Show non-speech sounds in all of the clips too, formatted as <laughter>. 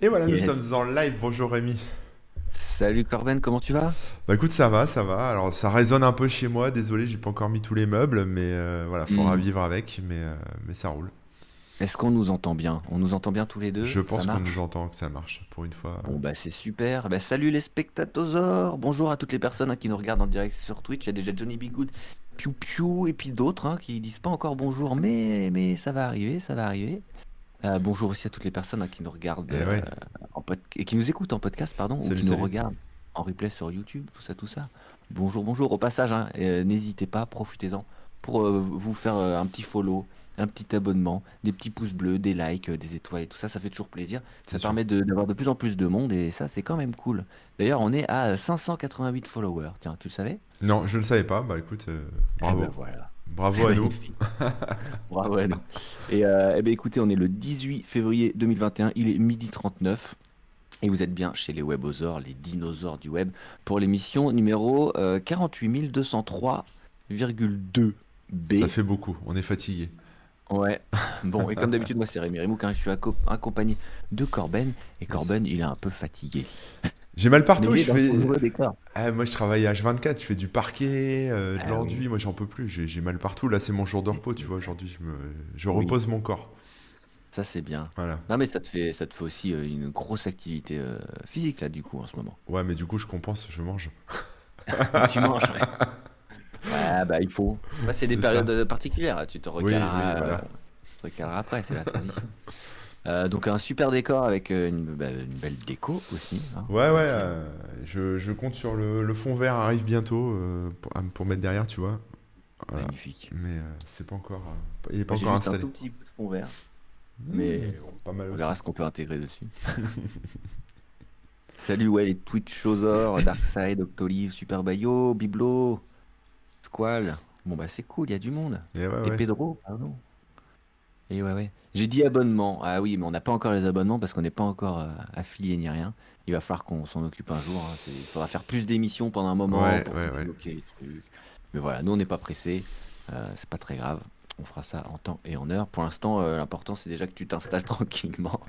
Et voilà, nous sommes en live. Bonjour Rémi. Salut Corben, comment tu vas? Bah écoute, ça va, ça va. Alors ça résonne un peu chez moi. Désolé, j'ai pas encore mis tous les meubles, mais euh, voilà, faudra Hmm. vivre avec. Mais, euh, mais ça roule. Est-ce qu'on nous entend bien? On nous entend bien tous les deux? Je pense qu'on nous entend, que ça marche pour une fois. Bon bah c'est super. Bah, salut les spectatosaures. Bonjour à toutes les personnes hein, qui nous regardent en direct sur Twitch. Il y a déjà Johnny B. Good, Piu Piu et puis d'autres hein, qui disent pas encore bonjour, mais mais ça va arriver, ça va arriver. Euh, bonjour aussi à toutes les personnes hein, qui nous regardent Eh ouais. euh, en pod- et qui nous écoutent en podcast pardon ou Salut, qui nous regardent en replay sur YouTube, tout ça, tout ça. Bonjour, bonjour. Au passage, hein, euh, n'hésitez pas, profitez-en pour vous faire un petit follow, un petit abonnement, des petits pouces bleus, des likes, des étoiles et tout ça. Ça fait toujours plaisir. Ça sûr. permet de- d'avoir de, plus en plus de monde et ça, c'est quand même cool. D'ailleurs, on est à euh, 588 followers. Tiens, tu le savais? Non, je ne le savais pas. Bah écoute, euh, bravo. Eh ben voilà. Bravo à nous. Bravo à nous. Et euh, eh ben, écoutez, on est le 18 février 2021, il est midi 39. Et vous êtes bien chez les webosaures, les dinosaures du web, pour l'émission numéro euh, 48 B. Ça fait beaucoup. On est fatigué. Ouais. <laughs> Bon, et comme d'habitude, moi c'est Rémi Remouk, hein, je suis acco- accompagné de Corben. Et Corben, il est un peu fatigué. J'ai mal partout. Je fais. Ah, moi, je travaille H24. Je fais du parquet, euh, de Ah l'enduit. oui. Moi, j'en peux plus. J'ai mal partout. Là, c'est mon jour de repos. Tu vois, aujourd'hui, je me, je Oui. repose mon corps. Ça c'est bien. Voilà. Non mais ça te fait, ça te fait aussi euh, une grosse activité euh, physique là du coup en ce moment. Ouais, mais du coup, je compense. Je mange. <laughs> tu manges, ouais. Ouais, bah il faut. Bah, c'est des périodes ça. particulières. Tu te recaleras, oui, voilà. tu te recaleras après, c'est la tradition. <laughs> Euh, donc un super décor avec euh, une, bah, une belle déco aussi. hein. Ouais, ouais, euh, je, je compte sur le, le fond vert arrive bientôt euh, pour, à- pour mettre derrière, tu vois. Voilà. Magnifique. Mais c'est pas encore, il est pas Moi, encore juste un installé. tout petit peu de fond vert, mais Mmh, pas mal on aussi. verra ce qu'on peut intégrer dessus. <laughs> Salut ouais les Twitch Showzor, Darkside, Octolive, Super Bayo, Biblo, Squall. Bon bah c'est cool, il y a du monde. Et ouais, Et ouais. Pedro, pardon. Et ouais, ouais. J'ai dit abonnement. Ah oui, mais on n'a pas encore les abonnements parce qu'on n'est pas encore euh, affilié ni rien. Il va falloir qu'on s'en occupe un jour. hein. C'est- Il faudra faire plus d'émissions pendant un moment Ouais, pour ouais, ouais. débloquer les trucs. Mais voilà, nous on n'est pas pressés. Euh, c'est pas très grave. On fera ça en temps et en heure. Pour l'instant, euh, l'important c'est déjà que tu t'installes <laughs> tranquillement.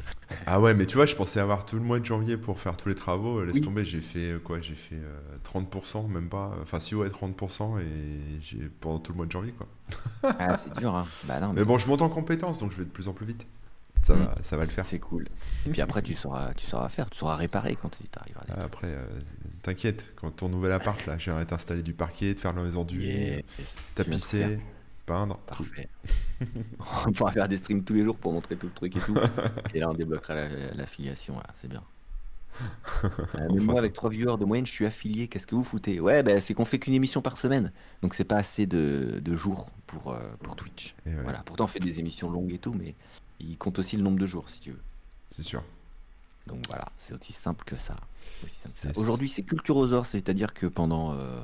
Ah ouais, mais tu vois, je pensais avoir tout le mois de janvier pour faire tous les travaux. Laisse Oui. tomber, j'ai fait euh, quoi? J'ai fait euh, 30%, même pas. Enfin, si, ouais, 30% et j'ai pendant tout le mois de janvier, quoi. <laughs> Ah, c'est dur, hein. Bah non, mais Mais bon, je monte en compétences, donc je vais de plus en plus vite. Ça Mm. va, ça va le faire. c'est cool. Et puis après, tu sauras, tu sauras faire, tu sauras réparer quand tu arriveras. à trucs. Après, euh, t'inquiète, quand ton nouvel appart, là, j'ai installer du parquet, de faire viens de faire. tapisser, peindre. Parfait. <laughs> on pourra faire des streams tous les jours pour montrer tout le truc et tout. <laughs> Et là, on débloquera la- l'affiliation, là, c'est bien. <laughs> Euh, moi, ça. avec trois viewers de moyenne, je suis affilié. Qu'est-ce que vous foutez? Ouais, bah, c'est qu'on fait qu'une émission par semaine. Donc, c'est pas assez de, de jours pour, euh, pour Twitch. Ouais, Voilà. Pourtant, on fait des émissions longues et tout, mais il compte aussi le nombre de jours, si tu veux. c'est sûr. Donc voilà, c'est aussi simple que ça. Aujourd'hui, c'est Culturosaure, c'est-à-dire que pendant, euh,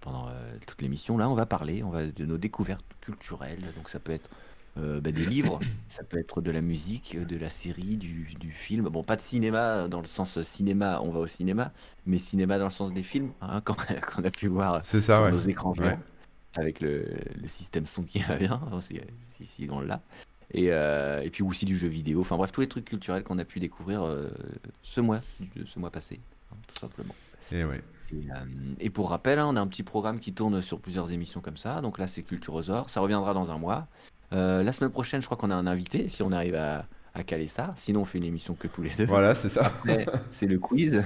pendant euh, toute l'émission, là, on va parler on va, de nos découvertes culturelles. Donc ça peut être euh, bah, des <coughs> livres, ça peut être de la musique, de la série, du, du film. Bon, pas de cinéma dans le sens euh, cinéma, on va au cinéma, mais cinéma dans le sens des films, hein, <laughs> qu'on a pu voir ça, sur ouais. nos écrans Ouais. avec le, le système son qui <laughs> va bien, si, on l'a. Et, euh, et puis aussi du jeu vidéo, enfin bref, tous les trucs culturels qu'on a pu découvrir euh, ce mois, ce mois passé, hein, tout simplement. Et ouais. Et, euh, et pour rappel, hein, on a un petit programme qui tourne sur plusieurs émissions comme ça. Donc là, c'est Culturosaure. Ça reviendra dans un mois. Euh, la semaine prochaine, je crois qu'on a un invité, si on arrive à, à caler ça. Sinon, on fait une émission que tous les deux. Voilà, c'est ça. Après, c'est le quiz.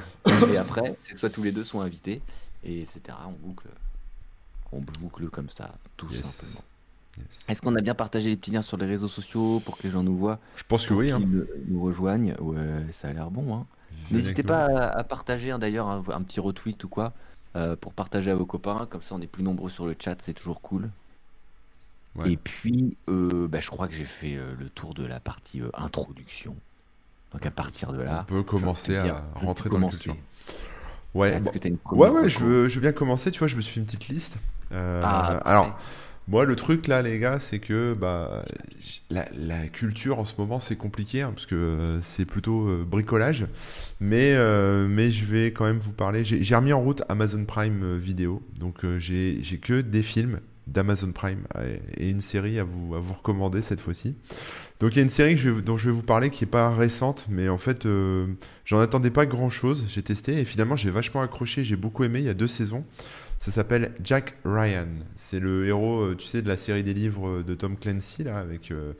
Et après, c'est soit tous les deux sont invités, et etc. On boucle, on boucle comme ça, tout Yes. simplement. Yes. Est-ce qu'on a bien partagé les petits liens sur les réseaux sociaux pour que les gens nous voient, Je pense que oui. Hein. qu'ils nous- nous rejoignent? Ouais, ça a l'air bon. Hein. N'hésitez pas à, à partager hein, d'ailleurs un, un petit retweet ou quoi euh, pour partager à vos copains. Comme ça, on est plus nombreux sur le chat, c'est toujours cool. Ouais. Et puis, euh, bah, je crois que j'ai fait euh, le tour de la partie introduction. Donc à partir de là, On peut commencer dire, à rentrer dans la commencer culture. Ouais, bon. que une ouais, ouais, je veux, je veux bien commencer. Tu vois, je me suis fait une petite liste. Ah, alors. Moi, le truc là, les gars, c'est que bah, la, culture en ce moment, c'est compliqué hein, parce que euh, c'est plutôt euh, bricolage. Mais, euh, mais je vais quand même vous parler. J'ai remis en route Amazon Prime Vidéo. Donc, j'ai que des films d'Amazon Prime et une série à vous, à vous recommander cette fois-ci. Donc il y a une série dont je vais vous parler qui est pas récente, mais en fait j'en attendais pas grand chose. J'ai testé et finalement j'ai vachement accroché, j'ai beaucoup aimé. Il y a deux saisons. Ça s'appelle Jack Ryan. C'est le héros, euh, tu sais, de la série des livres de Tom Clancy là, avec euh,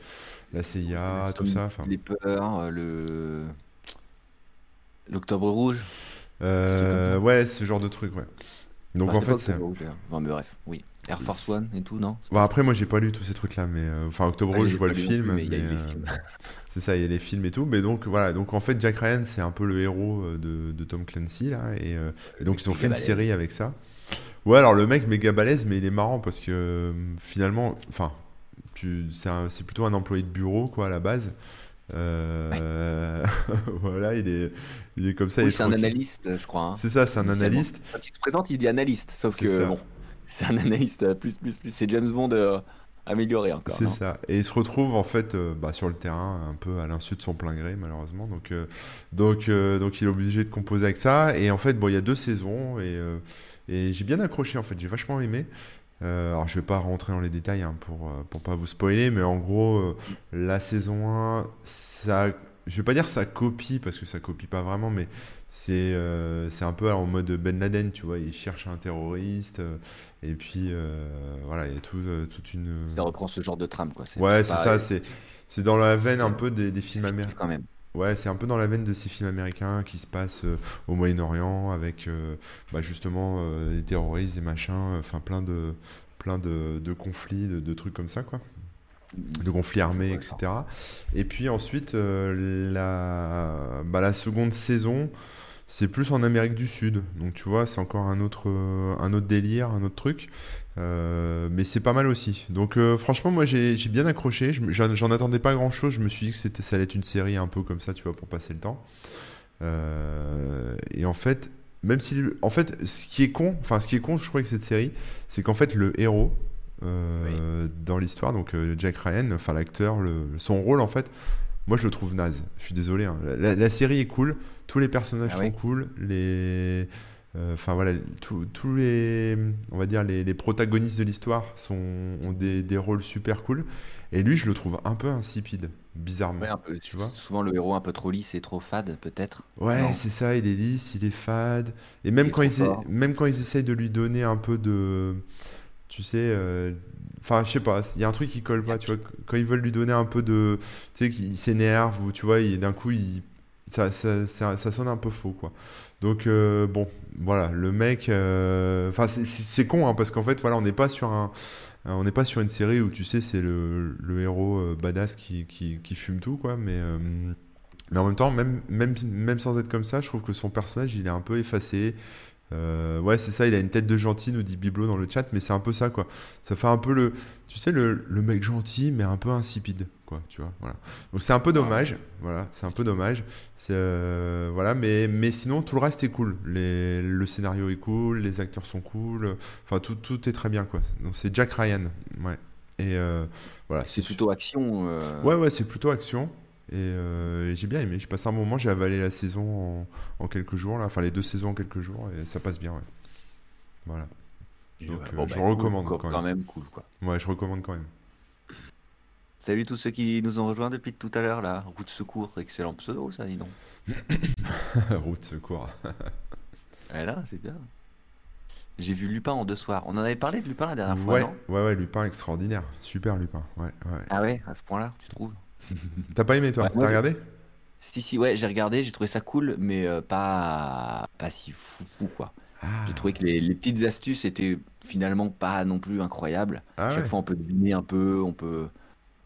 la CIA, tout ça. Enfin, Les peurs, euh, le. L'Octobre Rouge. euh, ouais, ce genre de truc, ouais. Donc Enfin, en fait, c'est. Rouge. Non, mais bref, oui. Air Force One et tout, non? Bon, après, moi j'ai pas lu tous ces trucs là, mais euh, enfin Octobre Ah, Rouge, je vois le film, plus, mais mais, euh. <laughs> C'est ça, il y a les films et tout. Mais donc, voilà. Donc, en fait, Jack Ryan, c'est un peu le héros euh, de, de Tom Clancy, là. Et, euh, et donc, ils ont fait une série avec ça. Ouais, alors, le mec, méga balèze, mais il est marrant parce que euh, finalement, enfin, c'est plutôt un employé de bureau, quoi, à la base. Euh, <laughs> voilà, il est, il est comme ça. Oui, c'est un analyste, je crois. hein. C'est ça, c'est un analyste. Quand il se présente, il dit analyste, sauf que ça. bon, c'est un <laughs> analyste euh, plus, plus, plus. C'est James Bond euh, amélioré encore. C'est non ça. Et il se retrouve en fait euh, bah, sur le terrain un peu à l'insu de son plein gré malheureusement. Donc, euh, donc, euh, donc il est obligé de composer avec ça. Et en fait, bon, il y a deux saisons et, et j'ai bien accroché en fait. J'ai vachement aimé. Alors je vais pas rentrer dans les détails hein, pour pour pas vous spoiler, mais en gros la saison 1, ça, je vais pas dire ça copie parce que ça copie pas vraiment, mais c'est euh, un peu en mode Ben Laden, tu vois. Il cherche un terroriste euh, et puis euh, voilà, il y a tout, euh, toute une Ça reprend ce genre de trame, quoi. Ouais, c'est ça, c'est c'est dans la veine un peu des, films américains. quand même. Ouais, c'est un peu dans la veine de ces films américains qui se passent au Moyen-Orient avec bah, justement des terroristes, des machins, enfin plein de plein de, de conflits, de, de trucs comme ça, quoi. De conflits armés, etc. Et puis ensuite, euh, la, bah, la seconde saison, c'est plus en Amérique du Sud. Donc tu vois, c'est encore un autre, euh, un autre délire, un autre truc. Euh, mais c'est pas mal aussi. Donc euh, franchement, moi j'ai bien accroché. J'en attendais pas grand chose. Je me suis dit que ça allait être une série un peu comme ça, tu vois, pour passer le temps. Euh, et en fait, même si, en fait, ce qui est con, enfin ce qui est con, je crois que cette série, c'est qu'en fait le héros dans l'histoire, donc Jack Ryan, enfin l'acteur, son rôle en fait, moi je le trouve naze. Je suis désolé. hein. La, la série est cool, tous les personnages Ah sont oui. cool, les, euh, enfin voilà, tous les, on va dire les, les protagonistes de l'histoire sont ont des, des rôles super cool. Et lui, je le trouve un peu insipide, bizarrement. Ouais, un peu, tu vois souvent le héros un peu trop lisse et trop fade, peut-être. Ouais, c'est ça, il est lisse, il est fade. Et même Il quand, ils, fort. même quand ils essayent de lui donner un peu de. Tu sais. euh, Enfin, je sais pas, il y a un truc qui colle pas, tu vois. Quand ils veulent lui donner un peu de. Tu sais, qu'il s'énerve ou tu vois, d'un coup, il. Ça, ça, ça, sonne un peu faux, quoi. Donc, euh, bon, voilà, le mec. euh, Enfin, c'est- con, hein, parce qu'en fait, voilà, on n'est pas sur un. On n'est pas sur une série où tu sais, c'est le, le héros euh, badass qui, qui, fume tout, quoi. Mais, euh, mais en même temps, même, même, même sans être comme ça, je trouve que son personnage, il est un peu effacé. Euh, ouais, c'est ça, il a une tête de gentil, nous dit Biblo dans le chat, mais c'est un peu ça, quoi. Ça fait un peu le, tu sais, le, le mec gentil, mais un peu insipide, quoi, tu vois, voilà. Donc c'est un peu dommage, voilà, c'est un peu dommage. C'est, euh, voilà, mais, mais sinon, tout le reste est cool. Les, le scénario est cool, les acteurs sont cool, enfin, tout, tout est très bien, quoi. Donc c'est Jack Ryan, ouais. Et euh, voilà, C'est plutôt action. euh, Ouais, ouais, c'est plutôt action. Et, euh, et j'ai bien aimé. J'ai passé un moment, j'ai avalé la saison en, en quelques jours, là. Enfin, les deux saisons en quelques jours, et ça passe bien, ouais. Voilà. donc, bon, je bah, recommande quand même. même cool, quoi. Ouais, je recommande quand même. Salut tous ceux qui nous ont rejoints depuis tout à l'heure, là. Route Secours, excellent pseudo, ça, dis donc. <coughs> Route secours. <laughs> Ouais, là, c'est bien. J'ai vu Lupin en deux soirs. On en avait parlé de Lupin la dernière fois, Ouais, non? ouais, ouais, Lupin extraordinaire. Super Lupin. Ouais, ouais. Ah ouais, à ce point-là, tu trouves? T'as pas aimé, toi? Ouais, T'as regardé? Si, si, ouais, j'ai regardé, j'ai trouvé ça cool, mais euh, pas, pas si fou, fou, quoi. Ah, J'ai trouvé que les, les petites astuces étaient finalement pas non plus incroyables. ah Chaque fois, on peut deviner un peu, on peut.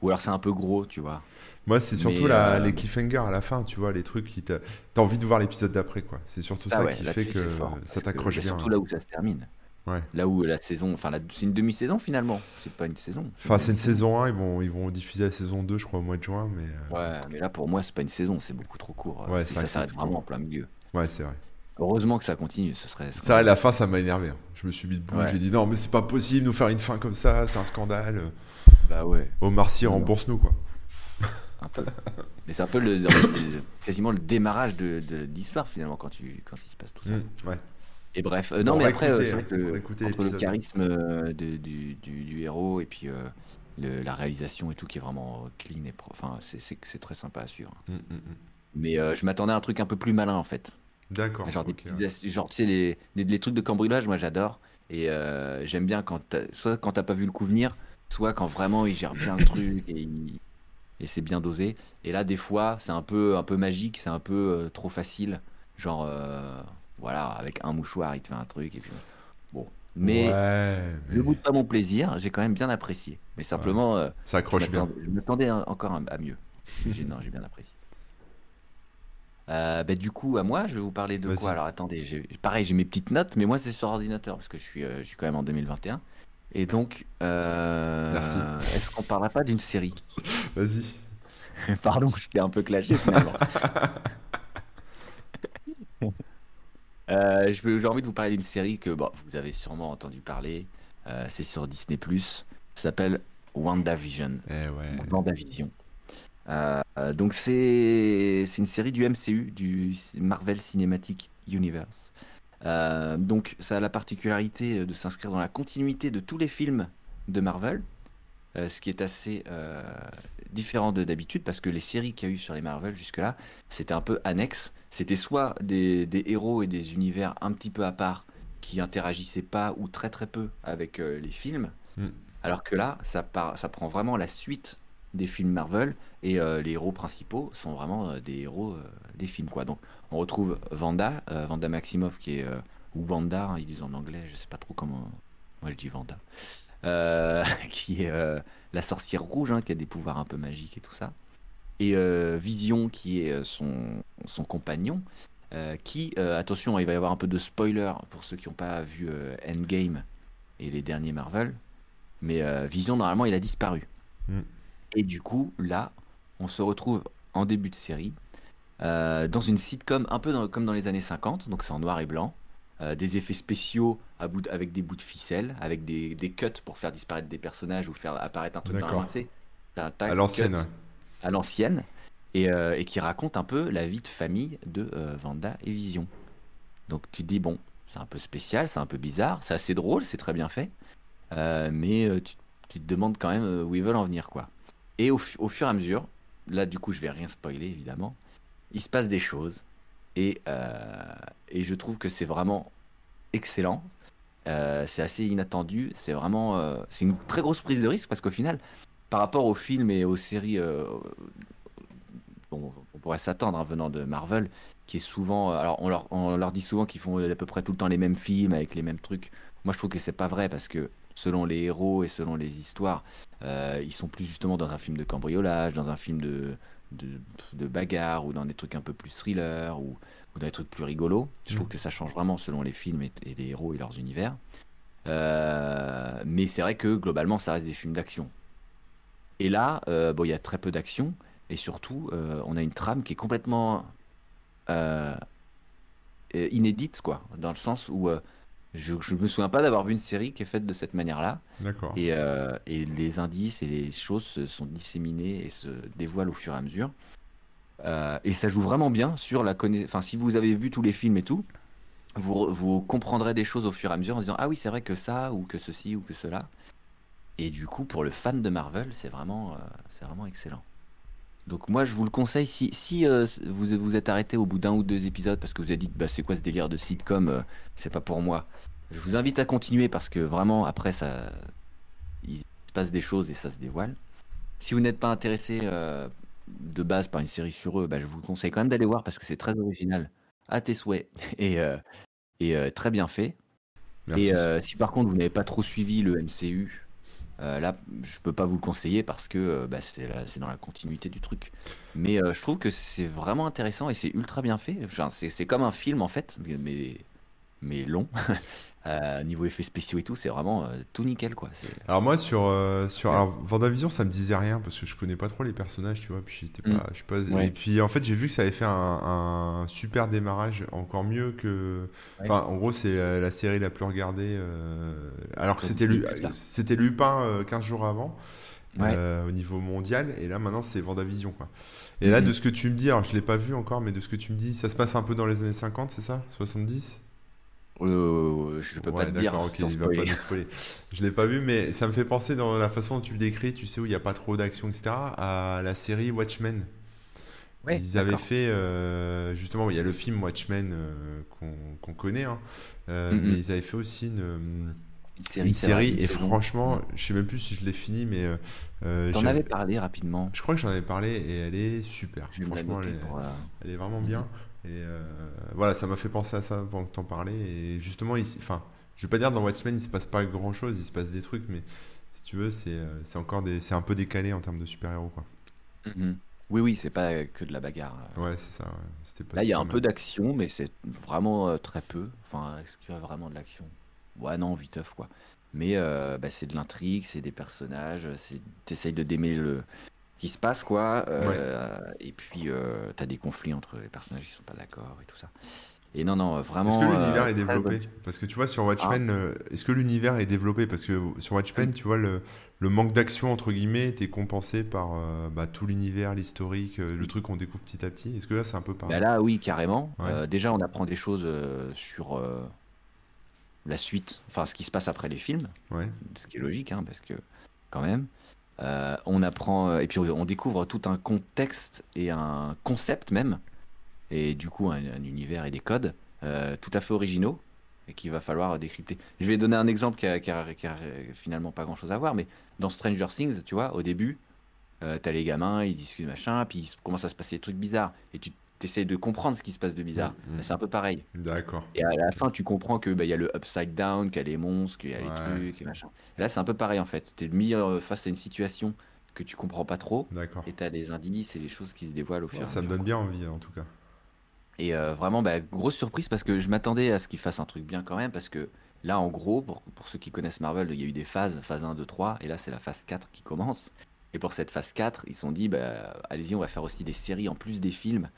Ou alors c'est un peu gros, tu vois. Moi, c'est surtout la, euh, les cliffhangers à la fin, tu vois, les trucs qui t'a... T'as envie de voir l'épisode d'après, quoi. C'est surtout Ah ça ouais, qui fait que fort, ça t'accroche c'est bien. Surtout là où ça se termine. Ouais. Là où la saison. Enfin, la- c'est une demi-saison finalement. C'est pas une saison. Enfin, c'est une saison 1, ils vont, ils vont diffuser la saison 2, je crois, au mois de juin, mais... euh, Ouais, mais là pour moi, c'est pas une saison, c'est beaucoup trop court. euh, Ouais, vrai ça s'arrête vraiment en plein milieu. Ouais, c'est vrai. Heureusement que ça continue, ce serait. Ça, à la fin, ça m'a énervé. hein. Je me suis mis debout, Ouais. j'ai dit non, mais c'est pas possible, nous faire une fin comme ça, c'est un scandale. Bah ouais, Omar Sy rembourse-nous, quoi. un peu. mais c'est un peu le, quasiment le démarrage de, de l'histoire finalement quand, tu, quand il se passe tout ça. Mm, ouais. Et bref, euh, non On mais va après, euh, c'est vrai que le- entre le charisme euh, de- du, du- du héros et puis, euh, le- la réalisation et tout qui est vraiment clean et pro- enfin c'est très sympa à suivre. Mm, mm, mm. Mais euh, je m'attendais à un truc un peu plus malin en fait. D'accord. Genre, des ok, petites ouais. astuces- genre tu sais les, les, les trucs de cambriolage, moi j'adore et euh, j'aime bien quand soit quand t'as pas vu le coup venir, soit quand vraiment il gère bien le <laughs> truc et, c'est bien dosé. Et là des fois c'est un peu un peu magique, c'est un peu euh, trop facile. Genre euh, voilà avec un mouchoir il te fait un truc et puis bon. Mais Ouais, je mais boude pas mon plaisir, j'ai quand même bien apprécié. Mais simplement, ça je accroche bien. m'attendais- je m'attendais encore à, mieux. Non, j'ai bien apprécié. Euh, bah, du coup, à moi, je vais vous parler de quoi? Alors attendez, pareil, j'ai mes petites notes, mais moi c'est sur ordinateur parce que je suis, euh, je suis quand même en 2021. Et donc, euh, Merci. est-ce qu'on parlera pas d'une série? <laughs> Vas-y. <laughs> Pardon, j'étais un peu clashé finalement. <laughs> Je j'ai envie de vous parler d'une série que bon, vous avez sûrement entendu parler. C'est sur Disney+. Ça s'appelle WandaVision. Eh ouais. WandaVision. Euh, euh, donc c'est c'est une série du MCU, du Marvel Cinematic Universe. Euh, donc ça a la particularité de s'inscrire dans la continuité de tous les films de Marvel, ce qui est assez différent de d'habitude parce que les séries qu'il y a eu sur les Marvel jusque-là, c'était un peu annexe. C'était soit des, des héros et des univers un petit peu à part qui interagissaient pas ou très très peu avec euh, les films, Mm. alors que là, ça, part- ça prend vraiment la suite des films Marvel et euh, les héros principaux sont vraiment euh, des héros euh, des films quoi. Donc on retrouve Vanda, Vanda Maximoff qui est ou Wanda, hein, ils disent en anglais, je sais pas trop comment. Moi je dis Vanda, <laughs> qui est la sorcière rouge hein, qui a des pouvoirs un peu magiques et tout ça. Et Vision qui est son, compagnon. qui, attention, il va y avoir un peu de spoiler pour ceux qui n'ont pas vu Endgame et les derniers Marvel, mais Vision, normalement, il a disparu. Mm. Et du coup, là, on se retrouve en début de série, euh, dans une sitcom un peu dans- comme dans les années 50, donc c'est en noir et blanc, euh, des effets spéciaux à bout de- avec des bouts de ficelle, avec des, des cuts pour faire disparaître des personnages ou faire apparaître un truc dans la À l'ancienne, à l'ancienne, et, euh, et qui raconte un peu la vie de famille de Vanda et Vision. Donc tu te dis, bon, c'est un peu spécial, c'est un peu bizarre, c'est assez drôle, c'est très bien fait, mais tu, tu te demandes quand même où ils veulent en venir, quoi. Et au, fu- au fur et à mesure, là du coup je vais rien spoiler évidemment, il se passe des choses, et, euh, et je trouve que c'est vraiment excellent. Euh, c'est assez inattendu, c'est vraiment euh, c'est une très grosse prise de risque parce qu'au final, par rapport aux films et aux séries dont on pourrait s'attendre hein, venant de Marvel, qui est souvent, alors on leur, on leur dit souvent qu'ils font à peu près tout le temps les mêmes films avec les mêmes trucs. Moi, je trouve que c'est pas vrai parce que selon les héros et selon les histoires, euh, ils sont plus justement dans un film de cambriolage, dans un film de, de, de bagarre ou dans des trucs un peu plus thriller ou, ou dans des trucs plus rigolos. Je trouve Mhm. que ça change vraiment selon les films et, et les héros et leurs univers. Euh, mais c'est vrai que globalement, ça reste des films d'action. Et là, euh, bon, il y a très peu d'action et surtout, on a une trame qui est complètement inédite, quoi, dans le sens où je, je me souviens pas d'avoir vu une série qui est faite de cette manière-là. D'accord. Et, euh, et les indices et les choses se sont disséminés et se dévoilent au fur et à mesure. Euh, et ça joue vraiment bien sur la connaissance. Enfin, si vous avez vu tous les films et tout, vous, vous comprendrez des choses au fur et à mesure en disant Ah oui, c'est vrai que ça, ou que ceci, ou que cela. Et du coup, pour le fan de Marvel, c'est vraiment, euh, c'est vraiment excellent. Donc moi, je vous le conseille, si, si euh, vous vous êtes arrêté au bout d'un ou deux épisodes parce que vous avez dit, bah, c'est quoi ce délire de sitcom, euh, c'est pas pour moi. Je vous invite à continuer parce que vraiment, après, ça, il se passe des choses et ça se dévoile. Si vous n'êtes pas intéressé euh, de base par une série sur eux, bah, je vous conseille quand même d'aller voir parce que c'est très original, à tes souhaits, <laughs> et, et très bien fait. Merci. Et si par contre vous n'avez pas trop suivi le MCU, euh, là je peux pas vous le conseiller parce que euh, bah, c'est dans la continuité du truc. Mais euh, je trouve que c'est vraiment intéressant et c'est ultra bien fait. C'est comme un film en fait, mais, mais long. <laughs> Euh, niveau effets spéciaux et tout, c'est vraiment euh, tout nickel quoi. Alors moi sur euh, sur alors, Vendavision ça me disait rien parce que je connais pas trop les personnages tu vois puis j'étais pas Mm. pas Ouais. et puis en fait j'ai vu que ça avait fait un, un super démarrage encore mieux que enfin en gros c'est la, la série la plus regardée euh, alors que c'était Lu- c'était Lupin euh, 15 jours avant Ouais. euh, au niveau mondial et là maintenant c'est Vendavision quoi. Et là Mhm. de ce que tu me dis alors je l'ai pas vu encore mais de ce que tu me dis ça se passe un peu dans les années 50 c'est ça? 70 Euh, je peux Ouais, pas te dire d'accord, ok, sans il va pas spoiler. nous spoiler. Je l'ai pas vu, mais ça me fait penser dans la façon dont tu le décris, tu sais, où il n'y a pas trop d'action, etc., à la série Watchmen. Ouais, Ils avaient fait, euh, justement, il y a le film Watchmen euh, qu'on connaît, hein, euh, Mm, mais mm. ils avaient fait aussi une, Une une série, vrai, et saison. franchement, Mm. je sais même plus si je l'ai fini, mais euh, euh, j'ai- avais parlé rapidement. je crois que j'en avais parlé, et elle est super. Franchement, elle est, pour. euh, elle est vraiment Mhm. bien. Et euh, voilà, ça m'a fait penser à ça pendant que t'en parlais. Et justement, enfin, je vais pas dire dans Watchmen, il se passe pas grand chose, il se passe des trucs, mais si tu veux, c'est euh, encore des, c'est un peu décalé en termes de super-héros, quoi. mhm. Oui, oui, c'est pas que de la bagarre. Ouais, c'est ça. ouais. C'était pas Là, il y a un mal. peu d'action, mais c'est vraiment euh, très peu. Enfin, est-ce qu'il y a vraiment de l'action? Ouais, non, viteuf, quoi. Mais euh, bah, c'est de l'intrigue, c'est des personnages, t'essayes de d'aimer le qui se passe, quoi. euh, Et puis, euh, t'as des conflits entre les personnages qui sont pas d'accord et tout ça. Et non, non, Est-ce vraiment. que euh, l'univers est très développé? Parce que tu vois, sur Ah, Watchmen, euh, est-ce que l'univers est développé? Parce que sur Watchmen, tu vois, le, le manque d'action, entre guillemets, était compensé par euh, bah, tout l'univers, l'historique, euh, le truc qu'on découvre petit à petit. Est-ce que là, c'est un peu bah pareil? là, oui, carrément. Ouais. Euh, déjà, on apprend des choses euh, sur euh, la suite, enfin, ce qui se passe après les films. Ouais. ce qui est logique, hein, parce que quand même, euh, on apprend, euh, et puis on découvre tout un contexte et un concept même, et du coup un, un univers et des codes euh, tout à fait originaux, et qu'il va falloir décrypter. Je vais donner un exemple qui a, qui a- finalement pas grand-chose à voir, mais dans Stranger Things, tu vois, au début, euh, t'as les gamins, ils discutent machin, puis il commence à se passer des trucs bizarres, et tu essaies de comprendre ce qui se passe de bizarre. Mm. Bah, C'est un peu pareil. D'accord. Et à la fin, tu comprends que bah, il y a le upside down, qu'il y a les monstres, qu'il y a Ouais. les trucs et machin. Et là, c'est un peu pareil en fait. Tu es mis euh, face à une situation que tu comprends pas trop, D'accord. et tu as des indices et les choses qui se dévoilent au fur et Ouais, à ça me mesure. donne bien envie, en tout cas. Et euh, vraiment, bah, grosse surprise parce que je m'attendais à ce qu'ils fassent un truc bien quand même, parce que là, en gros, pour, pour ceux qui connaissent Marvel, il y a eu des phases, phase 1, 2, 3, et là, c'est la phase 4 qui commence. Et pour cette phase 4, ils se sont dit, bah, allez-y, on va faire aussi des séries en plus des films.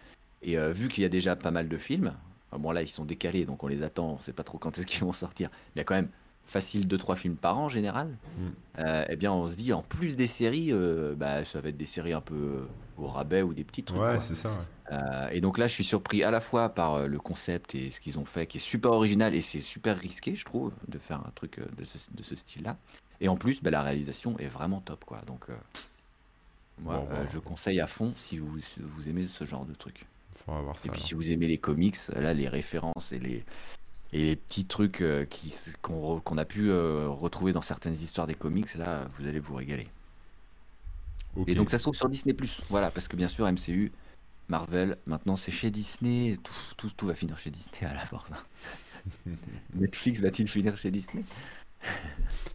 Et euh, vu qu'il y a déjà pas mal de films, euh, bon là, ils sont décalés, donc on les attend, on sait pas trop quand est-ce qu'ils vont sortir. Mais il y a quand même facile 2-3 films par an en général. Mm. Euh, eh bien, on se dit, en plus des séries, euh, bah, ça va être des séries un peu au rabais ou des petits trucs. Ouais, c'est ça. ouais. Et donc là, je suis surpris à la fois par le concept et ce qu'ils ont fait, qui est super original et c'est super risqué, je trouve, de faire un truc de ce, de ce style-là. Et en plus, bah, la réalisation est vraiment top, quoi. Donc, moi, Bon, je conseille à fond si vous, si vous aimez ce genre de truc. Faudra voir ça. Et puis, alors. si vous aimez les comics, là, les références et les, et les petits trucs euh, qu'on a pu euh, retrouver dans certaines histoires des comics, là, vous allez vous régaler. Et donc ça se trouve sur Disney+. Voilà, parce que bien sûr, MCU, Marvel, maintenant c'est chez Disney. Tout, tout, tout va finir chez Disney à la force. hein. <laughs> Netflix va-t-il finir chez Disney?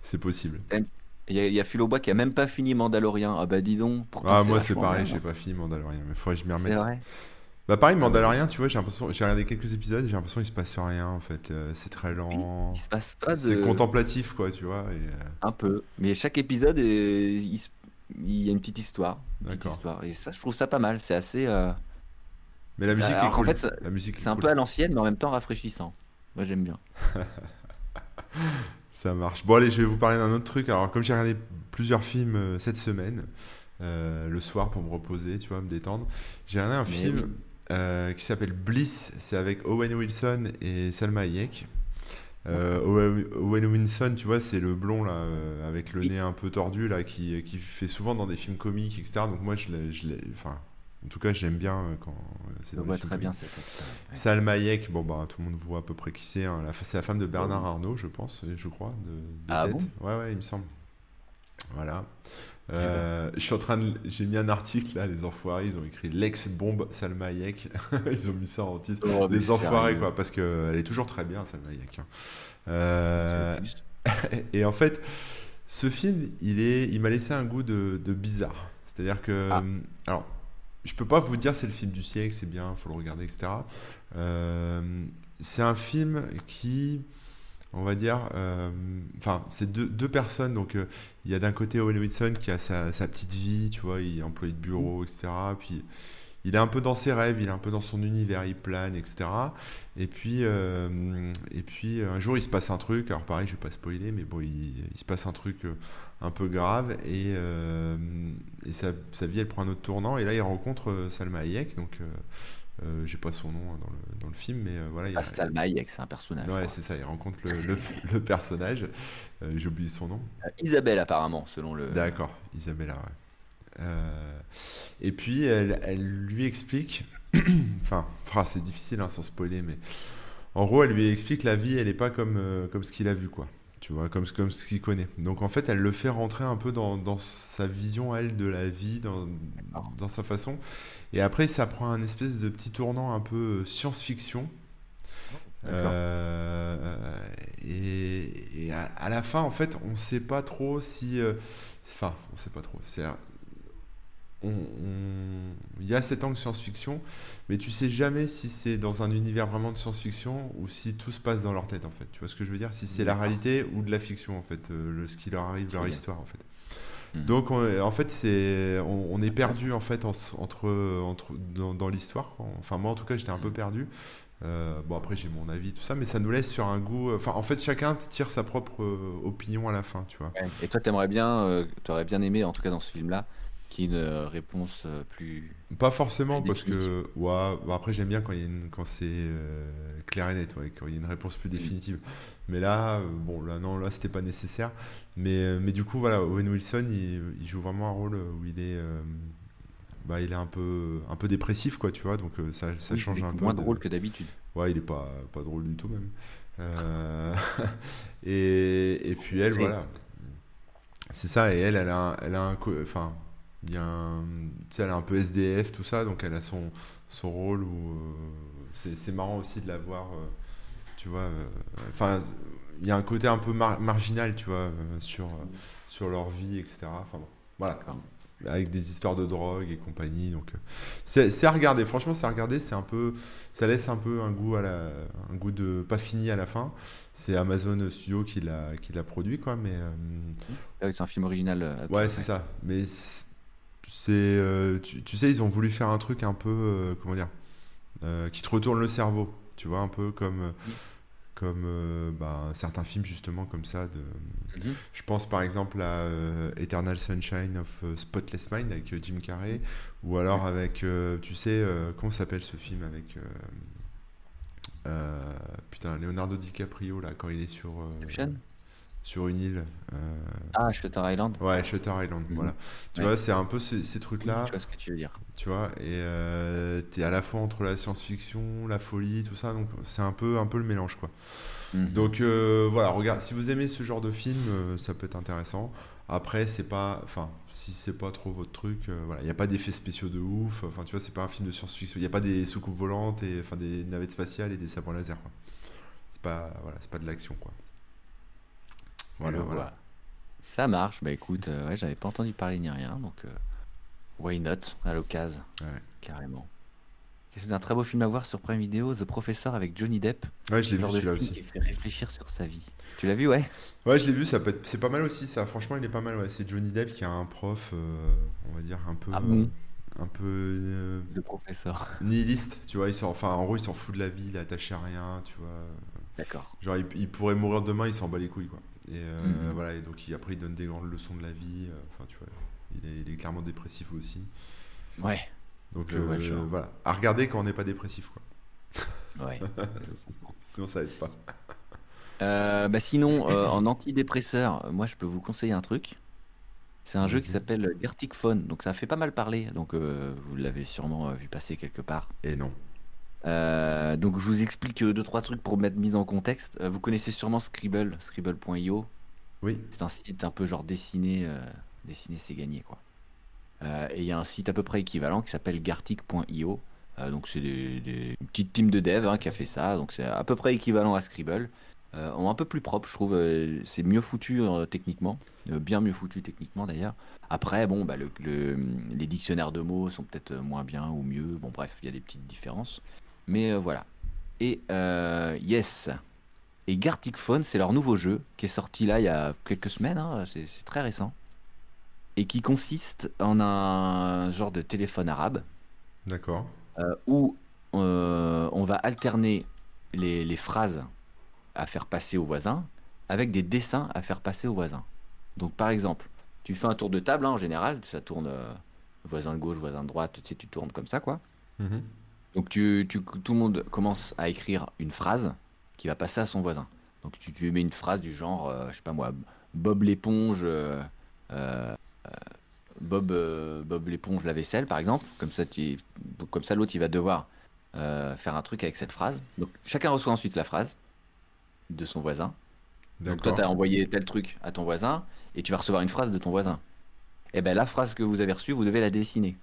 C'est possible. Il y a, il y a Phil Aubois qui a même pas fini Mandalorian. Ah bah dis donc. pourtant, Ah, moi, c'est pareil, j'ai pas fini Mandalorian, mais faudrait que je m'y C'est remette. Bah, pareil, Mandalorian, tu vois, j'ai l'impression, j'ai regardé quelques épisodes et j'ai l'impression qu'il se passe rien, en fait. Euh, c'est très lent. Il se passe pas de... C'est contemplatif, quoi, tu vois. et, euh, Un peu. Mais chaque épisode, est- il, se- il y a une petite histoire. D'accord. Et ça, je trouve ça pas mal. C'est assez... euh, Mais la musique Alors est cool. fait, ça- La musique est C'est un cool. peu à l'ancienne, mais en même temps rafraîchissant. Moi, j'aime bien. <laughs> Ça marche. Bon, allez, je vais vous parler d'un autre truc. Alors, comme j'ai regardé plusieurs films euh, cette semaine, le soir pour me reposer, tu vois, me détendre, j'ai regardé un Mais film oui. Euh, qui s'appelle Bliss. C'est avec Owen Wilson et Salma Hayek. Euh, Owen Wilson, tu vois, c'est le blond là, euh, avec le nez un peu tordu là, qui, qui fait souvent dans des films comiques, etc. Donc moi, je l'ai, enfin, en tout cas, j'aime bien quand c'est dans films très bien cette. Ouais. Salma Hayek, bon bah tout le monde voit à peu près qui c'est. hein. C'est la femme de Bernard Arnault, je pense, je crois, de, de Ah tête. bon? Ouais, ouais, il me semble. Voilà. Euh, je suis en train de, j'ai mis un article là, les enfoirés, ils ont écrit l'ex-bombe Salma Hayek. <laughs> ils ont mis ça en titre. Oh, des enfoirés sérieux. quoi, parce que elle est toujours très bien Salma Hayek. hein. Euh, <laughs> et en fait, ce film, il est, il m'a laissé un goût de, de bizarre. C'est-à-dire que, Ah. euh, alors, je peux pas vous dire c'est le film du siècle, c'est bien, faut le regarder, etc. Euh, c'est un film qui, on va dire, euh, enfin, c'est deux, personnes. Donc, euh, il y a d'un côté Owen Wilson qui a sa, petite vie, tu vois, il est employé de bureau, etc. Puis il est un peu dans ses rêves, il est un peu dans son univers, il plane, etc. Et puis, euh, et puis un jour, il se passe un truc. Alors pareil, je vais pas spoiler, mais bon, il, se passe un truc un peu grave et, sa, vie, elle prend un autre tournant. Et là, il rencontre Salma Hayek, donc Euh, J'ai pas son nom hein, dans, le, dans le film, mais euh, voilà. Pascal Maïek, c'est un personnage. Ouais, c'est ça, il rencontre le, <laughs> le- le personnage. Euh, J'ai oublié son nom. Euh, Isabelle, apparemment, selon le. D'accord, Isabella, ouais. Euh, et puis, elle, elle lui explique, <clears throat> enfin, ah, c'est difficile hein, sans spoiler, mais en gros, elle lui explique la vie, elle n'est pas comme, comme ce qu'il a vu, quoi. Tu vois, comme, comme ce qu'il connaît. Donc, en fait, elle le fait rentrer un peu dans, dans sa vision, elle, de la vie, dans, dans sa façon. Et après, ça prend un espèce de petit tournant un peu euh, science-fiction. D'accord. Euh, et et à, à la fin, en fait, on sait pas trop si. euh, Enfin, on sait pas trop. Il y a cet angle science-fiction, mais tu sais jamais si c'est dans un univers vraiment de science-fiction ou si tout se passe dans leur tête, en fait. Tu vois ce que je veux dire? Si c'est la réalité ou de la fiction, en fait, euh, le, ce qui leur arrive, leur histoire, en fait. Mhm. Donc, on- en fait, c'est, on, on est perdu en fait en- entre, entre dans, dans l'histoire. Enfin, moi, en tout cas, j'étais un peu Mhm. perdu. Euh, bon, après, j'ai mon avis, tout ça, mais ça nous laisse sur un goût. Enfin, en fait, chacun tire sa propre euh, opinion à la fin, tu vois. Ouais. Et toi, t'aimerais bien, euh, t'aurais bien aimé, en tout cas dans ce film-là, qu'il y ait une réponse euh, plus. Pas forcément, Plus parce que, ouais, bah, après, j'aime bien quand, il y a une- quand c'est euh, clair et net, ouais, quand il y a une réponse plus définitive. Mais là, euh, bon, là, non, là, c'était pas nécessaire. Mais, mais du coup, voilà, Owen Wilson, il, il joue vraiment un rôle où il est. euh, bah, il est un peu, un peu dépressif, quoi, tu vois, donc ça, ça Oui, change un peu. moins de- drôle que d'habitude. Ouais, il est pas, pas drôle du tout même. Euh, <laughs> et, et puis elle, voilà. C'est ça, et elle, elle a, un- elle a un... Enfin, il y a un... Tu sais, elle est un peu SDF, tout ça, donc elle a son, son rôle où... euh, c'est marrant aussi de la voir, euh, tu vois... euh, Enfin, il y a un côté un peu mar- marginal, tu vois, sur, sur leur vie, etc. Enfin bon, voilà avec des histoires de drogue et compagnie. Donc, c'est à regarder. Franchement, c'est à regarder. C'est un peu, ça laisse un peu un goût à la, un goût de pas fini à la fin. C'est Amazon Studio qui l'a, qui l'a produit, quoi. Mais euh, Ah c'est un film original. ouais, c'est ça. Mais c'est, euh, tu, tu sais, ils ont voulu faire un truc un peu, euh, comment dire, euh, qui te retourne le cerveau. Tu vois, un peu comme, Oui. comme bah, certains films justement comme ça de Mhm. je pense par exemple à Eternal Sunshine of Spotless Mind avec Jim Carrey, ou alors avec, tu sais, comment s'appelle ce film avec putain Leonardo DiCaprio là quand il est sur Inception sur une île. euh, Ah, Shutter Island. ouais, Shutter Island. Mhm. Voilà. Tu Ouais. vois, c'est un peu ces, ces trucs là. Je vois ce que tu veux dire. Tu vois, et euh, t'es à la fois entre la science-fiction, la folie, tout ça, donc c'est un peu un peu le mélange quoi. Mhm. Donc euh, voilà, regarde, si vous aimez ce genre de film, euh, ça peut être intéressant. Après, c'est pas, enfin, si c'est pas trop votre truc, voilà, il y a pas d'effets spéciaux de ouf. Enfin, tu vois, c'est pas un film de science-fiction. Il y a pas des soucoupes volantes et enfin des navettes spatiales et des sabres laser. Quoi. C'est pas, voilà, c'est pas de l'action quoi. Voilà, voilà. Ça marche. Bah écoute, euh, ouais, j'avais pas entendu parler ni rien, donc euh, why not à l'occasion, Ouais. carrément. C'est un très beau film à voir sur Prime Video, The Professor avec Johnny Depp. Ouais, je l'ai vu celui-là aussi. qui fait réfléchir sur sa vie. Tu l'as vu, ouais? Ouais, je l'ai vu, ça peut être, c'est pas mal aussi. Ça, franchement, il est pas mal. Ouais, c'est Johnny Depp qui a un prof, euh, on va dire un peu, Ah bon? un peu euh, The Professor. nihiliste. Tu vois, il enfin, en gros, il s'en fout de la vie, il est attaché à rien. Tu vois. D'accord. Genre, il, il pourrait mourir demain, il s'en bat les couilles, quoi. Et euh, Mhm. voilà, et donc il, après, il donne des grandes leçons de la vie. euh, Enfin, tu vois, il est, il est clairement dépressif aussi. Ouais, Donc euh, voilà, à regarder quand on n'est pas dépressif, quoi. ouais. <laughs> Sinon, ça aide pas. Euh, bah sinon, en antidépresseur, moi je peux vous conseiller un truc. C'est un jeu qui s'appelle Gartic Phone, donc ça fait pas mal parler, donc vous l'avez sûrement vu passer quelque part. Et non. Euh, donc je vous explique euh, deux trois trucs pour mettre mise en contexte. Euh, vous connaissez sûrement Scribble, scribble.io. Oui. C'est un site un peu genre dessiné, euh, dessiné c'est gagné quoi. Euh, et il y a un site à peu près équivalent qui s'appelle Gartic.io. Donc c'est des, des- une petite team de dev hein, qui a fait ça. Donc c'est à peu près équivalent à Scribble. Un peu plus propre, je trouve. c'est mieux foutu techniquement, bien mieux foutu techniquement d'ailleurs. Après, bon, bah, le, le- les dictionnaires de mots sont peut-être moins bien ou mieux. Bon, bref, il y a des petites différences. Mais euh, voilà. Et euh, yes. Et Gartic Phone, c'est leur nouveau jeu qui est sorti là il y a quelques semaines. hein, c'est très récent. Et qui consiste en un genre de téléphone arabe D'accord. euh, où on va alterner les, les phrases à faire passer au voisin avec des dessins à faire passer au voisin. Donc par exemple, tu fais un tour de table hein, en général, ça tourne euh, voisin de gauche, voisin de droite, tu sais, tu tournes comme ça quoi. Mhm. Donc tu, tu- tout le monde commence à écrire une phrase qui va passer à son voisin. Donc tu, tu mets une phrase du genre, euh, je sais pas moi, Bob l'éponge, euh, euh, euh, Bob, Bob l'éponge la vaisselle par exemple. Comme ça, tu, comme ça l'autre il va devoir faire un truc avec cette phrase. Donc chacun reçoit ensuite la phrase de son voisin. Donc toi, tu as envoyé tel truc à ton voisin et tu vas recevoir une phrase de ton voisin. Et ben la phrase que vous avez reçue, vous devez la dessiner.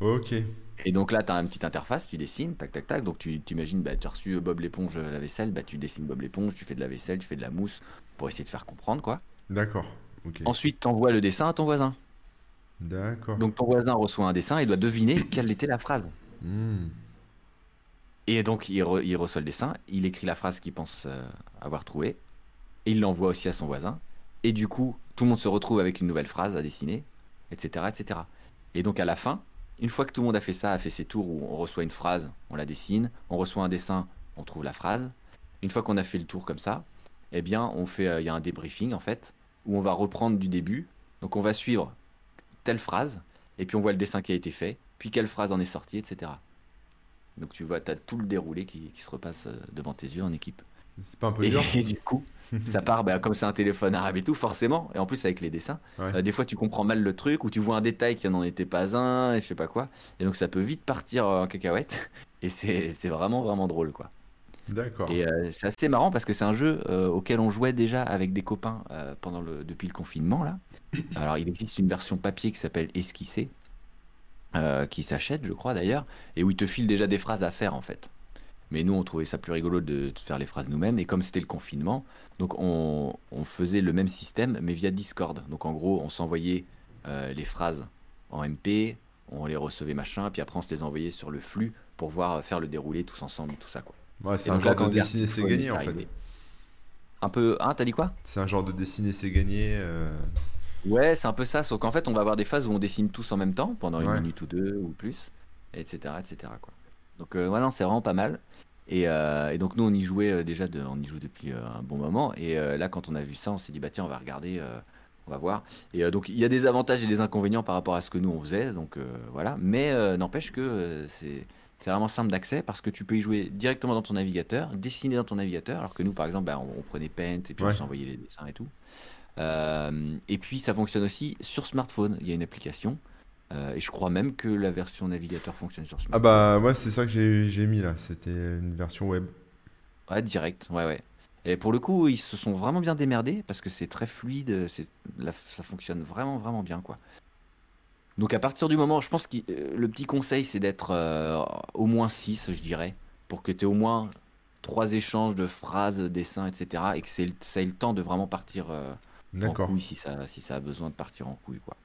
Ok. Et donc là, tu as une petite interface, tu dessines, tac, tac, tac. Donc tu t'imagines, bah, tu as reçu Bob l'éponge euh, la vaisselle, bah, tu dessines Bob l'éponge, tu fais de la vaisselle, tu fais de la mousse pour essayer de faire comprendre, quoi. D'accord. Ensuite, tu envoies le dessin à ton voisin. D'accord. Donc ton voisin reçoit un dessin et doit deviner <coughs> quelle était la phrase. Hmm. Et donc il, re- il reçoit le dessin, il écrit la phrase qu'il pense euh, avoir trouvée, et il l'envoie aussi à son voisin. Et du coup, tout le monde se retrouve avec une nouvelle phrase à dessiner, etc., etc. Et donc à la fin, une fois que tout le monde a fait ça, a fait ses tours où on reçoit une phrase, on la dessine, on reçoit un dessin, on trouve la phrase. Une fois qu'on a fait le tour comme ça, eh bien, on fait, euh, il y a un débriefing en fait, où on va reprendre du début. Donc on va suivre telle phrase, et puis on voit le dessin qui a été fait, puis quelle phrase en est sortie, etc. Donc tu vois, tu as tout le déroulé qui, se repasse euh, devant tes yeux en équipe. C'est pas un peu Et, dur et <laughs> du coup, ça part, bah, comme c'est un téléphone arabe et tout, forcément, et en plus avec les dessins, Ouais. euh, des fois tu comprends mal le truc, ou tu vois un détail qui n'en était pas un, et je sais pas quoi, et donc ça peut vite partir en cacahuète, <laughs> et c'est c'est vraiment, vraiment drôle, quoi. D'accord. Et euh, c'est assez marrant parce que c'est un jeu euh, auquel on jouait déjà avec des copains pendant le, depuis le confinement là. <coughs> Alors il existe une version papier qui s'appelle Esquisser, qui s'achète je crois d'ailleurs, et où il te file déjà des phrases à faire en fait. Mais nous on trouvait ça plus rigolo de, de faire les phrases nous-mêmes, et comme c'était le confinement, donc on, on faisait le même système mais via Discord. Donc en gros on s'envoyait euh, les phrases en MP, on les recevait machin, puis après on se les envoyait sur le flux pour voir euh, faire le déroulé tous ensemble, tout ça quoi. Ouais, c'est Et un genre de dessiner, c'est gagné en fait. Un peu. Hein, t'as dit quoi? C'est un genre de dessiner, c'est gagné. euh, Ouais, c'est un peu ça, sauf qu'en fait, on va avoir des phases où on dessine tous en même temps, pendant une Ouais. minute ou deux ou plus, etc. etc. Quoi. Donc, euh, ouais, non, c'est vraiment pas mal. Et, euh, et donc, nous, on y jouait euh, déjà, de- on y joue depuis euh, un bon moment. Et euh, là, quand on a vu ça, on s'est dit, bah tiens, on va regarder, euh, on va voir. Et euh, donc, il y a des avantages et des inconvénients par rapport à ce que nous, on faisait. Donc, euh, voilà. Mais euh, n'empêche que euh, c'est. C'est vraiment simple d'accès parce que tu peux y jouer directement dans ton navigateur, dessiner dans ton navigateur, alors que nous, par exemple, bah, on, on prenait Paint et puis Ouais. on s'envoyait les dessins et tout. Euh, et puis ça fonctionne aussi sur smartphone. Il y a une application. Euh, et je crois même que la version navigateur fonctionne sur Ah smartphone. bah ouais, c'est ça que j'ai mis là. C'était une version web. Ouais, direct. Ouais, ouais. Et pour le coup, ils se sont vraiment bien démerdés parce que c'est très fluide. La- ça fonctionne vraiment, vraiment bien, quoi. Donc à partir du moment, je pense que euh, le petit conseil, c'est d'être euh, au moins 6, je dirais, pour que tu aies au moins trois échanges de phrases, dessins, etc. Et que ça ait le temps de vraiment partir euh, en couille si ça, si ça a besoin de partir en couille, quoi.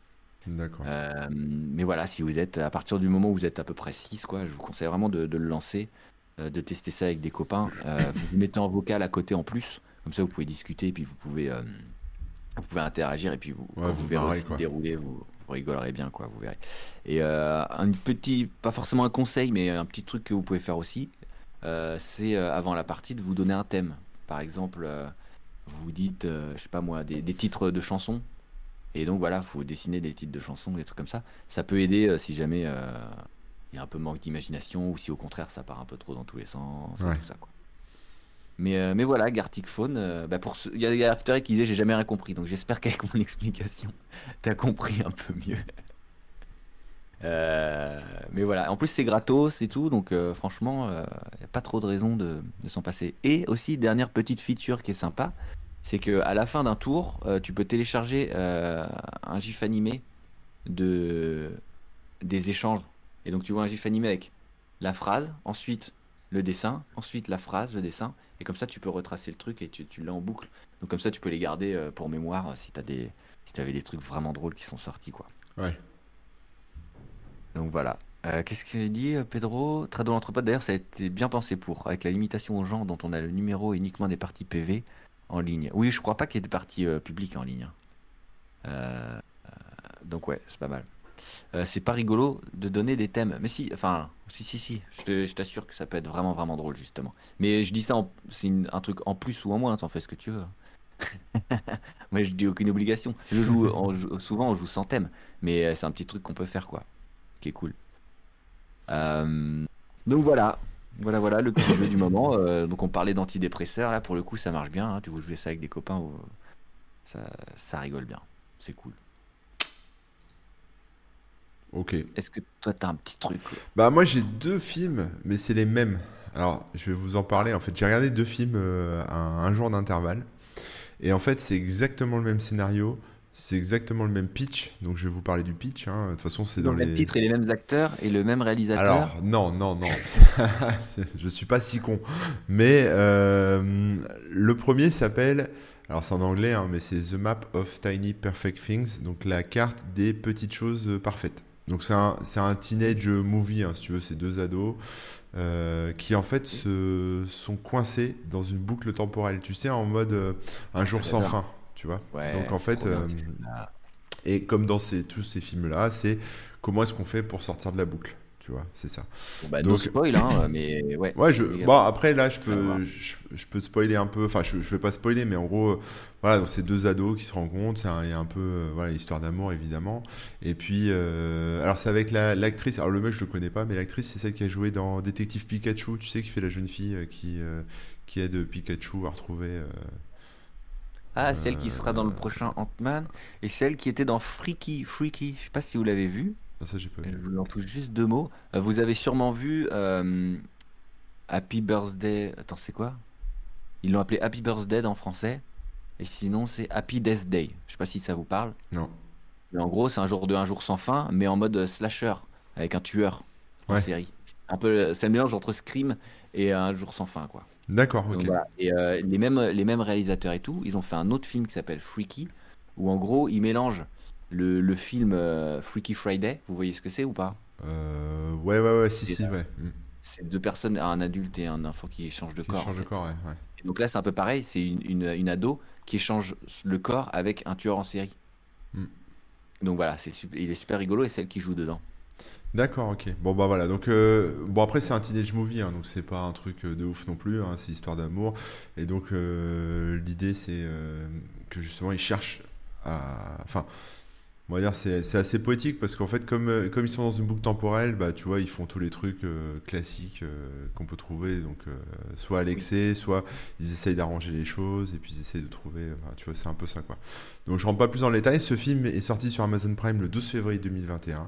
D'accord. Euh, mais voilà, si vous êtes à partir du moment où vous êtes à peu près 6, quoi, je vous conseille vraiment de, de le lancer, euh, de tester ça avec des copains. Euh, vous vous mettez en vocal à côté en plus, comme ça vous pouvez discuter et puis vous pouvez, vous pouvez interagir et puis vous, Ouais, quand vous vous verrez quoi. dérouler, vous, vous rigolerez bien, quoi, vous verrez. Et un petit, pas forcément un conseil, mais un petit truc que vous pouvez faire aussi, c'est avant la partie de vous donner un thème. Par exemple, vous dites, je sais pas moi, des, des titres de chansons. Et donc voilà, faut dessiner des titres de chansons, des trucs comme ça. Ça peut aider euh, si jamais euh, il y a un peu manque d'imagination ou si au contraire ça part un peu trop dans tous les sens, Ouais. tout ça quoi. Mais, euh, mais voilà, Gartic Phone, euh, bah pour ce- il y a, After qui disait j'ai jamais rien compris, donc j'espère qu'avec mon <laughs> explication, t'as compris un peu mieux. <laughs> Mais voilà, en plus c'est gratos et tout, donc franchement, il n'y a pas trop de raison de, de s'en passer. Et aussi, dernière petite feature qui est sympa, c'est que à la fin d'un tour, euh, tu peux télécharger euh, un GIF animé de des échanges. Et donc tu vois un GIF animé avec la phrase, ensuite le dessin, ensuite la phrase, le dessin, et comme ça tu peux retracer le truc et tu, tu l'as en boucle. Donc comme ça tu peux les garder euh, pour mémoire si t'as des si t'avais des trucs vraiment drôles qui sont sortis quoi. Ouais. Donc voilà. Euh, Qu'est-ce qu'il dit, Pedro? Drôle entre d'ailleurs, ça a été bien pensé pour, avec la limitation aux gens dont on a le numéro et uniquement des parties PV en ligne. Oui, je crois pas qu'il y ait des parties euh, publiques en ligne. hein. Euh, euh, donc ouais, c'est pas mal. C'est pas rigolo de donner des thèmes. Mais si, enfin, si, si, si, je t'assure que ça peut être vraiment, vraiment drôle, justement. Mais je dis ça, c'est un truc en plus ou en moins, t'en fais ce que tu veux. <laughs> Moi, je dis aucune obligation. Je joue, <laughs> on joue- souvent, on joue sans thème. Mais c'est un petit truc qu'on peut faire, quoi. Qui est cool. Euh, Donc voilà, voilà, voilà le petit jeu du moment. Euh, donc on parlait d'antidépresseurs, là pour le coup ça marche bien. hein. Tu veux jouer ça avec des copains, ou- ça, ça rigole bien. C'est cool. Ok. Est-ce que toi t'as un petit truc Bah moi j'ai deux films, mais c'est les mêmes. Alors je vais vous en parler. En fait, j'ai regardé deux films euh, à un jour d'intervalle. Et en fait, c'est exactement le même scénario. C'est exactement le même pitch. Donc je vais vous parler du pitch. hein. De toute façon, c'est Dans le même les... titre et les mêmes acteurs et le même réalisateur. Alors, non, non, non. <laughs> Je suis pas si con. Mais euh, le premier s'appelle. Alors, c'est en anglais, hein, mais c'est The Map of Tiny Perfect Things. Donc, la carte des petites choses parfaites. Donc, c'est un, un teenage movie, hein, si tu veux. C'est deux ados euh, qui, en fait, se, sont coincés dans une boucle temporelle. Tu sais, en mode euh, un jour sans J'adore. fin. Tu vois Ouais, Donc, en fait. euh, ces et comme dans ces, tous ces films-là, c'est comment est-ce qu'on fait pour sortir de la boucle. Tu vois, c'est ça. Bon, bah, donc- no spoil, hein, mais ouais. Je, bon, après là, je peux, je, je peux te spoiler un peu. Enfin, je, je vais pas spoiler, mais en gros, euh, voilà, donc c'est deux ados qui se rencontrent. C'est un, il y a un peu, euh, voilà, histoire d'amour évidemment. Et puis, euh, alors c'est avec la- l'actrice. alors le mec, je le connais pas, mais l'actrice, c'est celle qui a joué dans Détective Pikachu. Tu sais, qui fait la jeune fille euh, qui, euh, qui aide Pikachu à retrouver. Euh, Ah, celle qui sera dans le Euh, prochain Ant-Man et celle qui était dans Freaky. Freaky, je sais pas si vous l'avez vu. ah, ça, j'ai pas Je vu. vous en touche juste deux mots. Euh, Vous avez sûrement vu euh, Happy Birthday. Attends, c'est quoi? Ils l'ont appelé Happy Birthday en français. Et sinon, c'est Happy Death Day. Je sais pas si ça vous parle. Non. Mais en gros, c'est un jour de un jour sans fin, mais en mode slasher, avec un tueur en Ouais. série. Un peu, c'est le mélange entre Scream et un jour sans fin, quoi. D'accord, ok. voilà. Et euh, les mêmes, les mêmes réalisateurs et tout, ils ont fait un autre film qui s'appelle Freaky, où en gros, ils mélangent le, le film euh, Freaky Friday. Vous voyez ce que c'est ou pas? Euh, ouais, ouais, ouais, si, si, là, ouais. Mm. C'est deux personnes, un adulte et un enfant qui échangent de Qui corps. en change de corps, ouais. ouais. Et donc là, c'est un peu pareil. C'est une, une, une ado qui échange le corps avec un tueur en série. Mm. Donc voilà, c'est il est super rigolo et celle qui joue dedans. D'accord, ok. Bon bah voilà. Donc euh, bon après c'est un teenage movie, hein, donc c'est pas un truc euh, de ouf non plus. hein, c'est histoire d'amour. Et donc euh, l'idée c'est que justement ils cherchent à, enfin, on va dire c'est c'est assez poétique parce qu'en fait comme euh, comme ils sont dans une boucle temporelle, bah tu vois ils font tous les trucs euh, classiques euh, qu'on peut trouver. Donc euh, soit à l'excès, soit ils essayent d'arranger les choses et puis ils essayent de trouver. enfin, tu vois c'est un peu ça quoi. Donc je rentre pas plus dans le détail. Ce film est sorti sur Amazon Prime le 12 février 2021.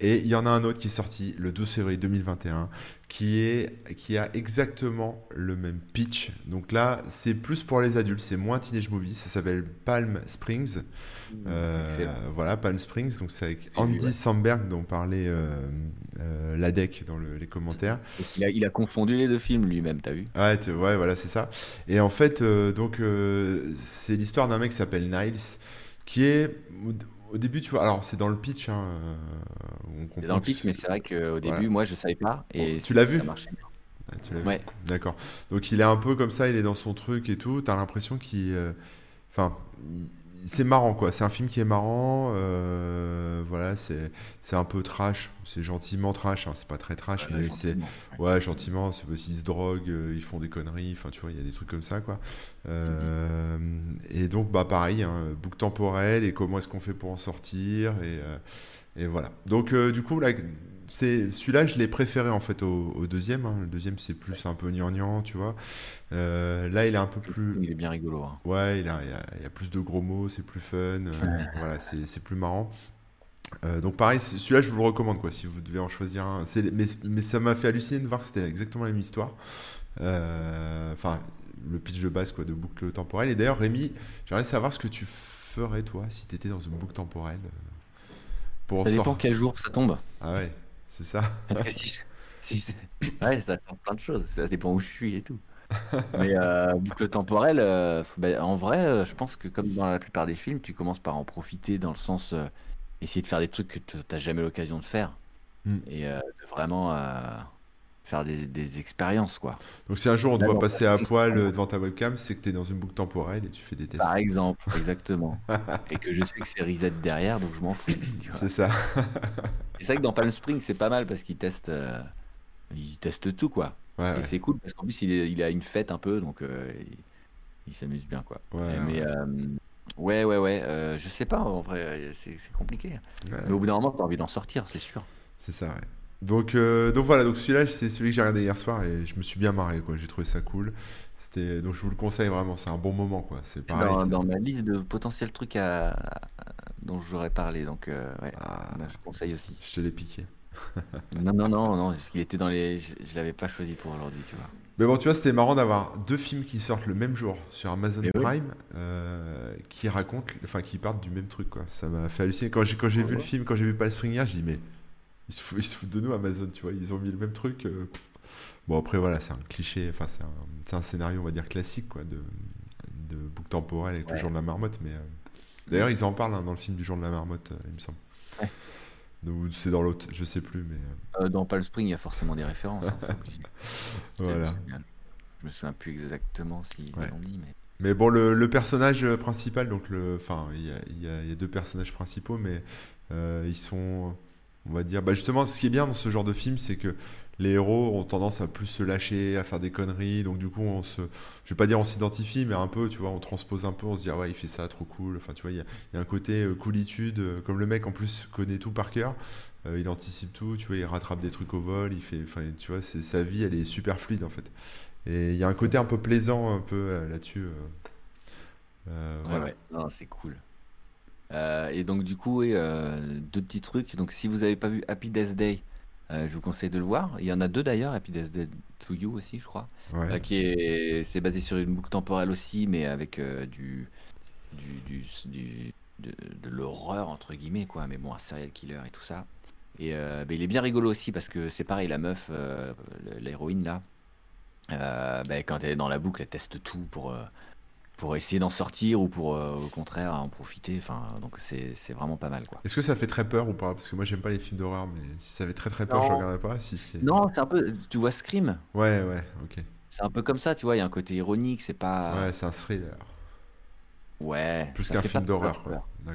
Et il y en a un autre qui est sorti le 12 février 2021 qui, est, qui a exactement le même pitch. Donc là, c'est plus pour les adultes, c'est moins Teenage Movie. Ça s'appelle Palm Springs. Euh, Excellent. voilà, Palm Springs. Donc c'est avec Andy ouais. Samberg dont parlait euh, euh, Ladec dans le- les commentaires. Il, a, il a confondu les deux films lui-même, t'as vu? Ouais, tu- ouais, voilà, c'est ça. Et en fait, euh, donc, euh, c'est l'histoire d'un mec qui s'appelle Niles, qui est au, début, tu vois, alors c'est dans le pitch, hein, euh, on C'est dans le pitch, mais c'est vrai qu'au début, Voilà. moi, je savais pas. Et Bon, tu l'as vu Ça marchait. Ah, tu l'as vu Ouais. D'accord. Donc il est un peu comme ça, il est dans son truc et tout. T'as l'impression qu'il, euh, enfin, c'est marrant quoi. C'est un film qui est marrant. euh, voilà, c'est c'est un peu trash. C'est gentiment trash. hein, C'est pas très trash, mais c'est gentiment. Ouais, gentiment, c'est parce qu'ils se droguent, euh, ils font des conneries, enfin tu vois, il y a des trucs comme ça quoi. Euh, Et donc bah pareil, hein, boucle temporelle et comment est-ce qu'on fait pour en sortir et, et voilà. Donc du coup là, c'est celui-là je l'ai préféré en fait au, au deuxième. hein. Le deuxième c'est plus un peu gnangnan, tu vois. Euh, là il est un peu plus, Il est bien rigolo. hein. Ouais, il, a- il y a, il y a plus de gros mots, c'est plus fun, euh, voilà, c'est c'est plus marrant. Euh, donc pareil, celui-là je vous le recommande quoi, si vous devez en choisir un. C'est- Mais, mais ça m'a fait halluciner de voir que c'était exactement la même histoire. Euh, Enfin, le pitch de base quoi, de boucle temporelle. Et d'ailleurs Rémi, j'aimerais savoir ce que tu ferais toi si tu étais dans une boucle temporelle. Pour Ça dépend quel jour ça tombe. Ah ouais, c'est ça. Parce que si, si <laughs> ouais, ça change plein de choses. Ça dépend où je suis et tout. Mais euh, boucle temporelle, euh, bah, en vrai, euh, je pense que comme dans la plupart des films, tu commences par en profiter dans le sens euh, essayer de faire des trucs que t- t'as jamais l'occasion de faire Mm. et de vraiment faire des, des expériences quoi. Donc si un jour on te Là, voit dans passer à poil devant ta webcam, c'est que tu es dans une boucle temporelle et tu fais des tests. Par exemple, <laughs> exactement. et que je sais que c'est reset derrière, donc je m'en fous. <coughs> C'est ça. C'est vrai que dans Palm Springs, c'est pas mal parce qu'ils testent, euh, ils testent tout quoi. Ouais, Et ouais. c'est cool parce qu'en plus il, est- il a une fête un peu, donc euh, il, il s'amuse bien quoi. Ouais, mais ouais. euh, ouais, ouais, ouais, euh, je sais pas en vrai, c'est compliqué. Mais au bout d'un moment, t'as envie d'en sortir, c'est sûr. C'est ça, ouais. Donc, euh, donc voilà, donc celui-là, c'est celui que j'ai regardé hier soir et je me suis bien marré, quoi. J'ai trouvé ça cool. C'était, donc je vous le conseille vraiment, c'est un bon moment, quoi. C'est pareil. Dans, dans ma liste de potentiels trucs à, à- dont j'aurais parlé, donc euh, ouais, Ah, moi, je conseille aussi. je te l'ai piqué. Non, non, non, non, parce qu'il était dans les. Je, je l'avais pas choisi pour aujourd'hui, tu vois. Mais bon, tu vois, c'était marrant d'avoir deux films qui sortent le même jour sur Amazon Mais oui. Prime, euh, qui racontent, enfin, qui partent du même truc, quoi. Ça m'a fait halluciner. Quand j'ai, quand j'ai vu le film, quand j'ai vu Palm Spring hier, j'ai dit, mais ils se, foutent, ils se foutent de nous, Amazon, tu vois. Ils ont mis le même truc. euh. Bon, après, voilà, c'est un cliché, enfin, c'est un, c'est un scénario, on va dire, classique, quoi, de, de boucle temporelle avec le jour de la marmotte. Mais euh, d'ailleurs, ils en parlent hein, dans le film du jour de la marmotte, euh, il me semble. Ouais. Ou c'est dans l'autre, je sais plus, mais dans Palm Spring, il y a forcément des références. hein, <laughs> voilà. Je me souviens plus exactement si Ouais. l'ont dit, mais. Mais bon, le, le personnage principal, donc le, enfin, il y a, y y deux personnages principaux, mais ils sont, on va dire, bah justement, ce qui est bien dans ce genre de film, c'est que les héros ont tendance à plus se lâcher, à faire des conneries, donc du coup, on se, je vais pas dire on s'identifie, mais un peu, tu vois, on transpose un peu, on se dit ah ouais, il fait ça, trop cool. Enfin, tu vois, il y a, il y a un côté euh, coolitude, euh, comme le mec en plus connaît tout par cœur. euh, il anticipe tout, tu vois, il rattrape des trucs au vol, il fait, enfin, tu vois, c'est sa vie, elle est super fluide en fait. Et il y a un côté un peu plaisant un peu euh, là-dessus. euh, Ouais, voilà. ouais, non, c'est cool. Euh, et donc, du coup, oui, euh, deux petits trucs. Donc, si vous n'avez pas vu Happy Death Day, euh, je vous conseille de le voir. Il y en a deux d'ailleurs, Happy Death Day to You aussi, je crois. Ouais. Qui est, c'est basé sur une boucle temporelle aussi, mais avec du, du, du, du- de, de l'horreur entre guillemets, quoi. Mais bon, un serial killer et tout ça. Et il est bien rigolo aussi parce que c'est pareil, la meuf, l'héroïne là, ben, quand elle est dans la boucle, elle teste tout pour, pour essayer d'en sortir ou pour euh, au contraire en profiter. Enfin, donc c'est c'est vraiment pas mal quoi. Est-ce que ça fait très peur ou pas? Parce que moi j'aime pas les films d'horreur, mais si ça fait très très peur, je Non. regarderai pas. Si. Non, c'est un peu, tu vois Scream, Ouais, ouais, ok. c'est un peu comme ça, tu vois, il y a un côté ironique, c'est pas. Ouais, c'est un thriller. Ouais, Plus qu'un film d'horreur.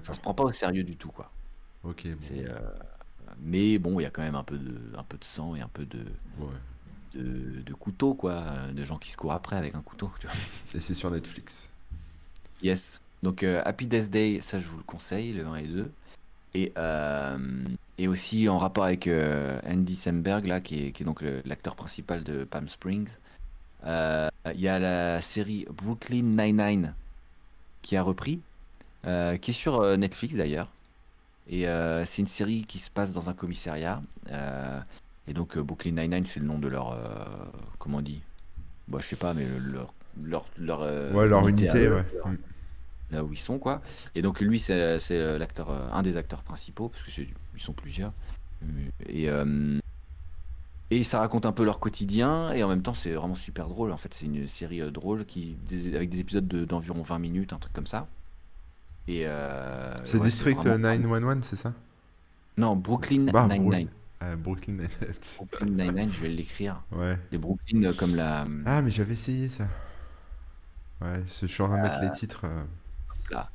Ça se prend pas au sérieux du tout, quoi. Ok, bon. C'est, euh, mais bon, il y a quand même un peu de, un peu de sang et un peu de, Ouais. de, de couteau, quoi, euh, de gens qui se courent après avec un couteau. tu vois. Et c'est sur Netflix. Yes. Donc euh, Happy Death Day, ça je vous le conseille, le 1 et 2. Et, euh, et aussi en rapport avec euh, Andy Samberg, là, qui est, donc l'acteur principal de Palm Springs. Il y a la série Brooklyn Nine-Nine qui a repris, qui est sur Netflix d'ailleurs. Et c'est une série qui se passe dans un commissariat. et donc Brooklyn Nine-Nine, c'est le nom de leur... comment on dit? Bah, Je sais pas, mais leur... leur, leur euh, Ouais, leur à unité, eux, ouais. leur- là où ils sont quoi. Et donc lui c'est euh, l'acteur, euh, un des acteurs principaux parce que ils sont plusieurs. Et euh, et ça raconte un peu leur quotidien et en même temps c'est vraiment super drôle. En fait c'est une série drôle qui des- avec des épisodes de- d'environ 20 minutes, un truc comme ça. Et euh, C'est ouais, District vraiment- 911, c'est ça? Non Brooklyn Bah, Nine-Nine. Euh, Brooklyn Nine-Nine. Brooklyn Nine-Nine, je vais l'écrire. Ouais. Des Brooklyn comme la Ah, mais j'avais essayé ça. Ouais, je suis en train de mettre les titres. euh. là.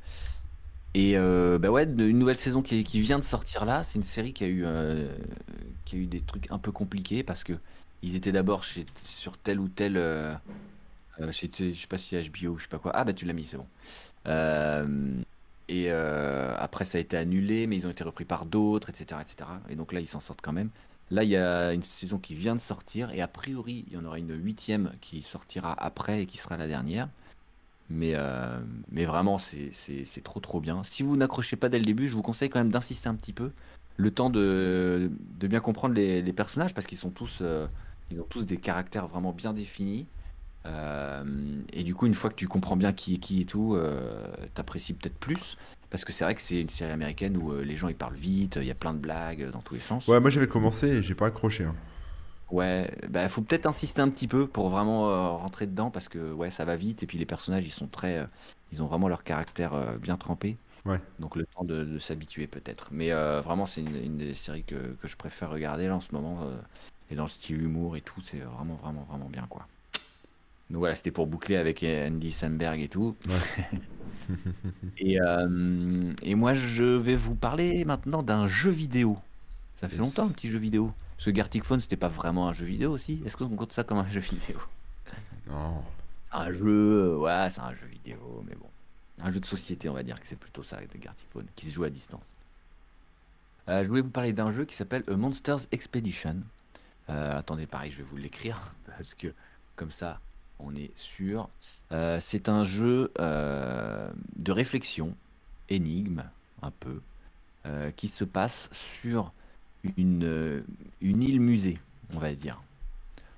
Et euh, bah ouais, une nouvelle saison qui, qui vient de sortir là. C'est une série qui a eu euh, qui a eu des trucs un peu compliqués parce que ils étaient d'abord chez sur tel ou tel. euh, euh, chez- je sais pas si HBO ou je sais pas quoi. Ah bah tu l'as mis, c'est bon. Et après ça a été annulé, mais ils ont été repris par d'autres, etc., etc. Et donc là ils s'en sortent quand même. Là il y a une saison qui vient de sortir et a priori il y en aura une huitième qui sortira après et qui sera la dernière. Mais, euh, mais vraiment, c'est trop trop bien. Si vous n'accrochez pas dès le début, je vous conseille quand même d'insister un petit peu. Le temps de, de bien comprendre les, personnages parce qu'ils sont tous, euh, ils ont tous des caractères vraiment bien définis. Euh, et du coup, une fois que tu comprends bien qui est qui et tout, t'apprécies peut-être plus. Parce que c'est vrai que c'est une série américaine où les gens ils parlent vite, il y a plein de blagues dans tous les sens. Ouais, moi j'avais commencé et j'ai pas accroché. hein. Ouais, bah faut peut-être insister un petit peu pour vraiment euh, rentrer dedans parce que ouais, ça va vite et puis les personnages ils sont très, euh, ils ont vraiment leur caractère euh, bien trempé. Ouais. Donc le temps de, de s'habituer peut-être. Mais vraiment c'est une, une des séries que, que je préfère regarder là en ce moment et dans le style humour et tout, c'est vraiment vraiment vraiment bien quoi. Donc voilà, c'était pour boucler avec Andy Samberg et tout. <laughs> et, euh, et moi je vais vous parler maintenant d'un jeu vidéo. Ça fait Yes. longtemps un petit jeu vidéo. Parce que Gartic Phone, c'était pas vraiment un jeu vidéo aussi. Est-ce qu'on compte ça comme un jeu vidéo <laughs> Non. Un jeu, euh, ouais, c'est un jeu vidéo, mais bon. Un jeu de société, on va dire que c'est plutôt ça, de Gartic Phone, qui se joue à distance. Euh, je voulais vous parler d'un jeu qui s'appelle Monsters Expedition. Euh, attendez, pareil, je vais vous l'écrire <laughs> parce que comme ça, on est sûr. Euh, c'est un jeu de réflexion, énigme, un peu, qui se passe sur une, euh, une île musée, on va dire.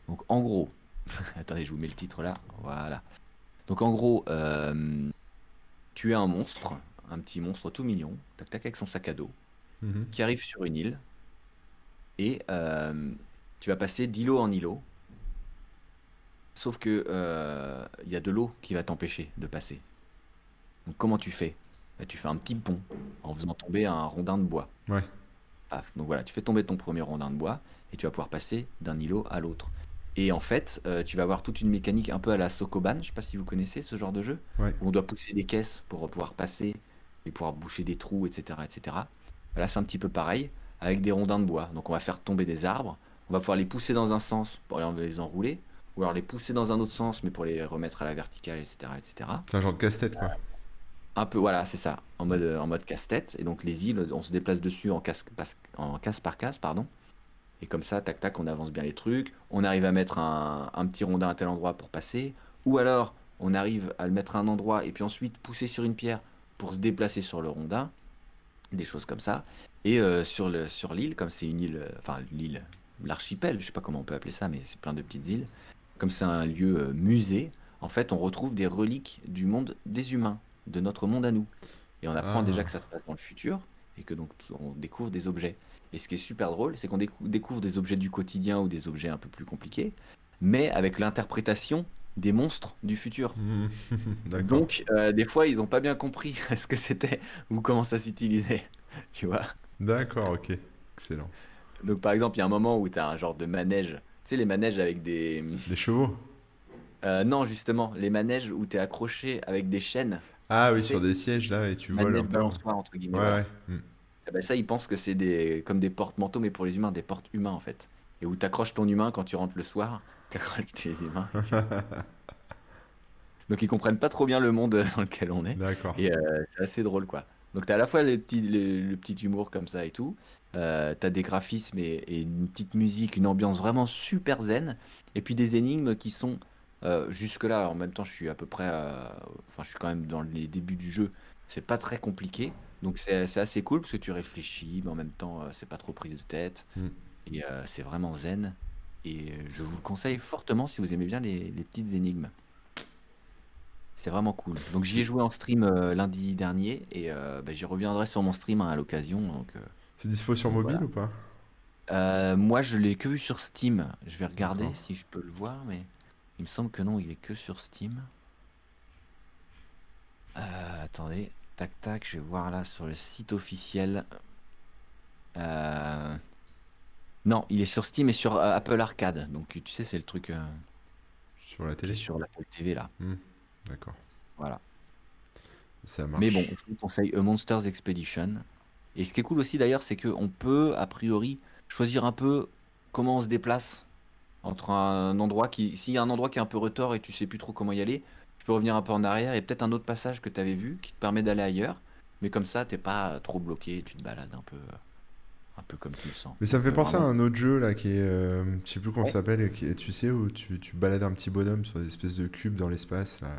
Donc en gros, <laughs> attendez, je vous mets le titre là. Voilà. Donc en gros, euh, tu es un monstre, un petit monstre tout mignon, tac tac avec son sac à dos, Mhm. qui arrive sur une île et euh, tu vas passer d'îlot en îlot. Sauf que euh, il y a de l'eau qui va t'empêcher de passer. Donc comment tu fais? Bah, Tu fais un petit pont en faisant tomber un rondin de bois. Ouais. Paf. Donc voilà, tu fais tomber ton premier rondin de bois et tu vas pouvoir passer d'un îlot à l'autre. Et en fait, euh, tu vas avoir toute une mécanique un peu à la Sokoban. Je sais pas si vous connaissez ce genre de jeu. Ouais. Où on doit pousser des caisses pour pouvoir passer et pouvoir boucher des trous, etc. etc. Là, c'est un petit peu pareil avec des rondins de bois. Donc on va faire tomber des arbres. On va pouvoir les pousser dans un sens pour les enrouler. Ou alors les pousser dans un autre sens, mais pour les remettre à la verticale, etc. etc. C'est un genre de casse-tête, quoi. Un peu, voilà, c'est ça, en mode, en mode casse-tête. Et donc les îles, on se déplace dessus en casse, en casse par casse, pardon. Et comme ça, tac tac, on avance bien les trucs. On arrive à mettre un, petit rondin à tel endroit pour passer. Ou alors, on arrive à le mettre à un endroit et puis ensuite pousser sur une pierre pour se déplacer sur le rondin. Des choses comme ça. Et euh, sur le, sur l'île, comme c'est une île, euh, enfin l'île, l'archipel, je sais pas comment on peut appeler ça, mais c'est plein de petites îles. Comme c'est un lieu euh, musée, en fait, on retrouve des reliques du monde des humains, de notre monde à nous. Et on apprend Ah. déjà que ça se passe dans le futur et que donc on découvre des objets. Et ce qui est super drôle, c'est qu'on décou- découvre des objets du quotidien ou des objets un peu plus compliqués, mais avec l'interprétation des monstres du futur. <laughs> D'accord. Donc, euh, des fois, ils n'ont pas bien compris <laughs> ce que c'était ou comment ça s'utilisait. <laughs> Tu vois D'accord, ok. Excellent. Donc, par exemple, il y a un moment où tu as un genre de manège. Tu sais, les manèges avec des. Les chevaux? Euh, non, justement, les manèges où tu es accroché avec des chaînes. Ah oui, sur des sièges, là, et tu voles peu. balançoire, entre Ouais, guillemets. ouais. Eh ben, ça, ils pensent que c'est des... comme des porte-manteaux, mais pour les humains, des portes humains en fait. Et où tu accroches ton humain quand tu rentres le soir, <laughs> tu accroches tes humains. <laughs> Donc ils comprennent pas trop bien le monde dans lequel on est. D'accord. Et euh, c'est assez drôle quoi. Donc tu as à la fois les petits, les- le petit humour comme ça et tout. Euh, tu as des graphismes et, et une petite musique, une ambiance vraiment super zen. Et puis des énigmes qui sont euh, jusque-là, en même temps je suis à peu près... Enfin je suis quand même dans les débuts du jeu. C'est pas très compliqué. Donc c'est assez cool parce que tu réfléchis, mais en même temps euh, c'est pas trop prise de tête. Mm. Et euh, c'est vraiment zen. Et je vous le conseille fortement si vous aimez bien les, les petites énigmes. C'est vraiment cool. Donc j'y ai joué en stream euh, lundi dernier et euh, bah, j'y reviendrai sur mon stream hein, à l'occasion. Donc euh, C'est dispo sur mobile Voilà. ou pas? Moi je l'ai que vu sur Steam. Je vais regarder si je peux le voir, mais il me semble que non, il est que sur Steam. Euh, attendez, tac tac, je vais voir là sur le site officiel. Euh, Non, il est sur Steam et sur euh, Apple Arcade. Donc tu sais, c'est le truc Sur la télé sur l'Apple TV là. D'accord. Voilà. Ça marche. Mais bon, je vous conseille A Monsters Expedition. Et ce qui est cool aussi d'ailleurs, c'est qu'on peut, a priori, choisir un peu comment on se déplace entre un endroit qui. S'il y a un endroit qui est un peu retors et tu sais plus trop comment y aller, tu peux revenir un peu en arrière et peut-être un autre passage que tu avais vu qui te permet d'aller ailleurs. Mais comme ça, t'es pas trop bloqué, tu te balades un peu, un peu comme tu le sens. Mais ça me fait Euh, penser à un autre jeu là qui est, euh, je sais plus comment ça s'appelle, est- tu sais où tu, tu balades un petit bonhomme sur des espèces de cubes dans l'espace. là.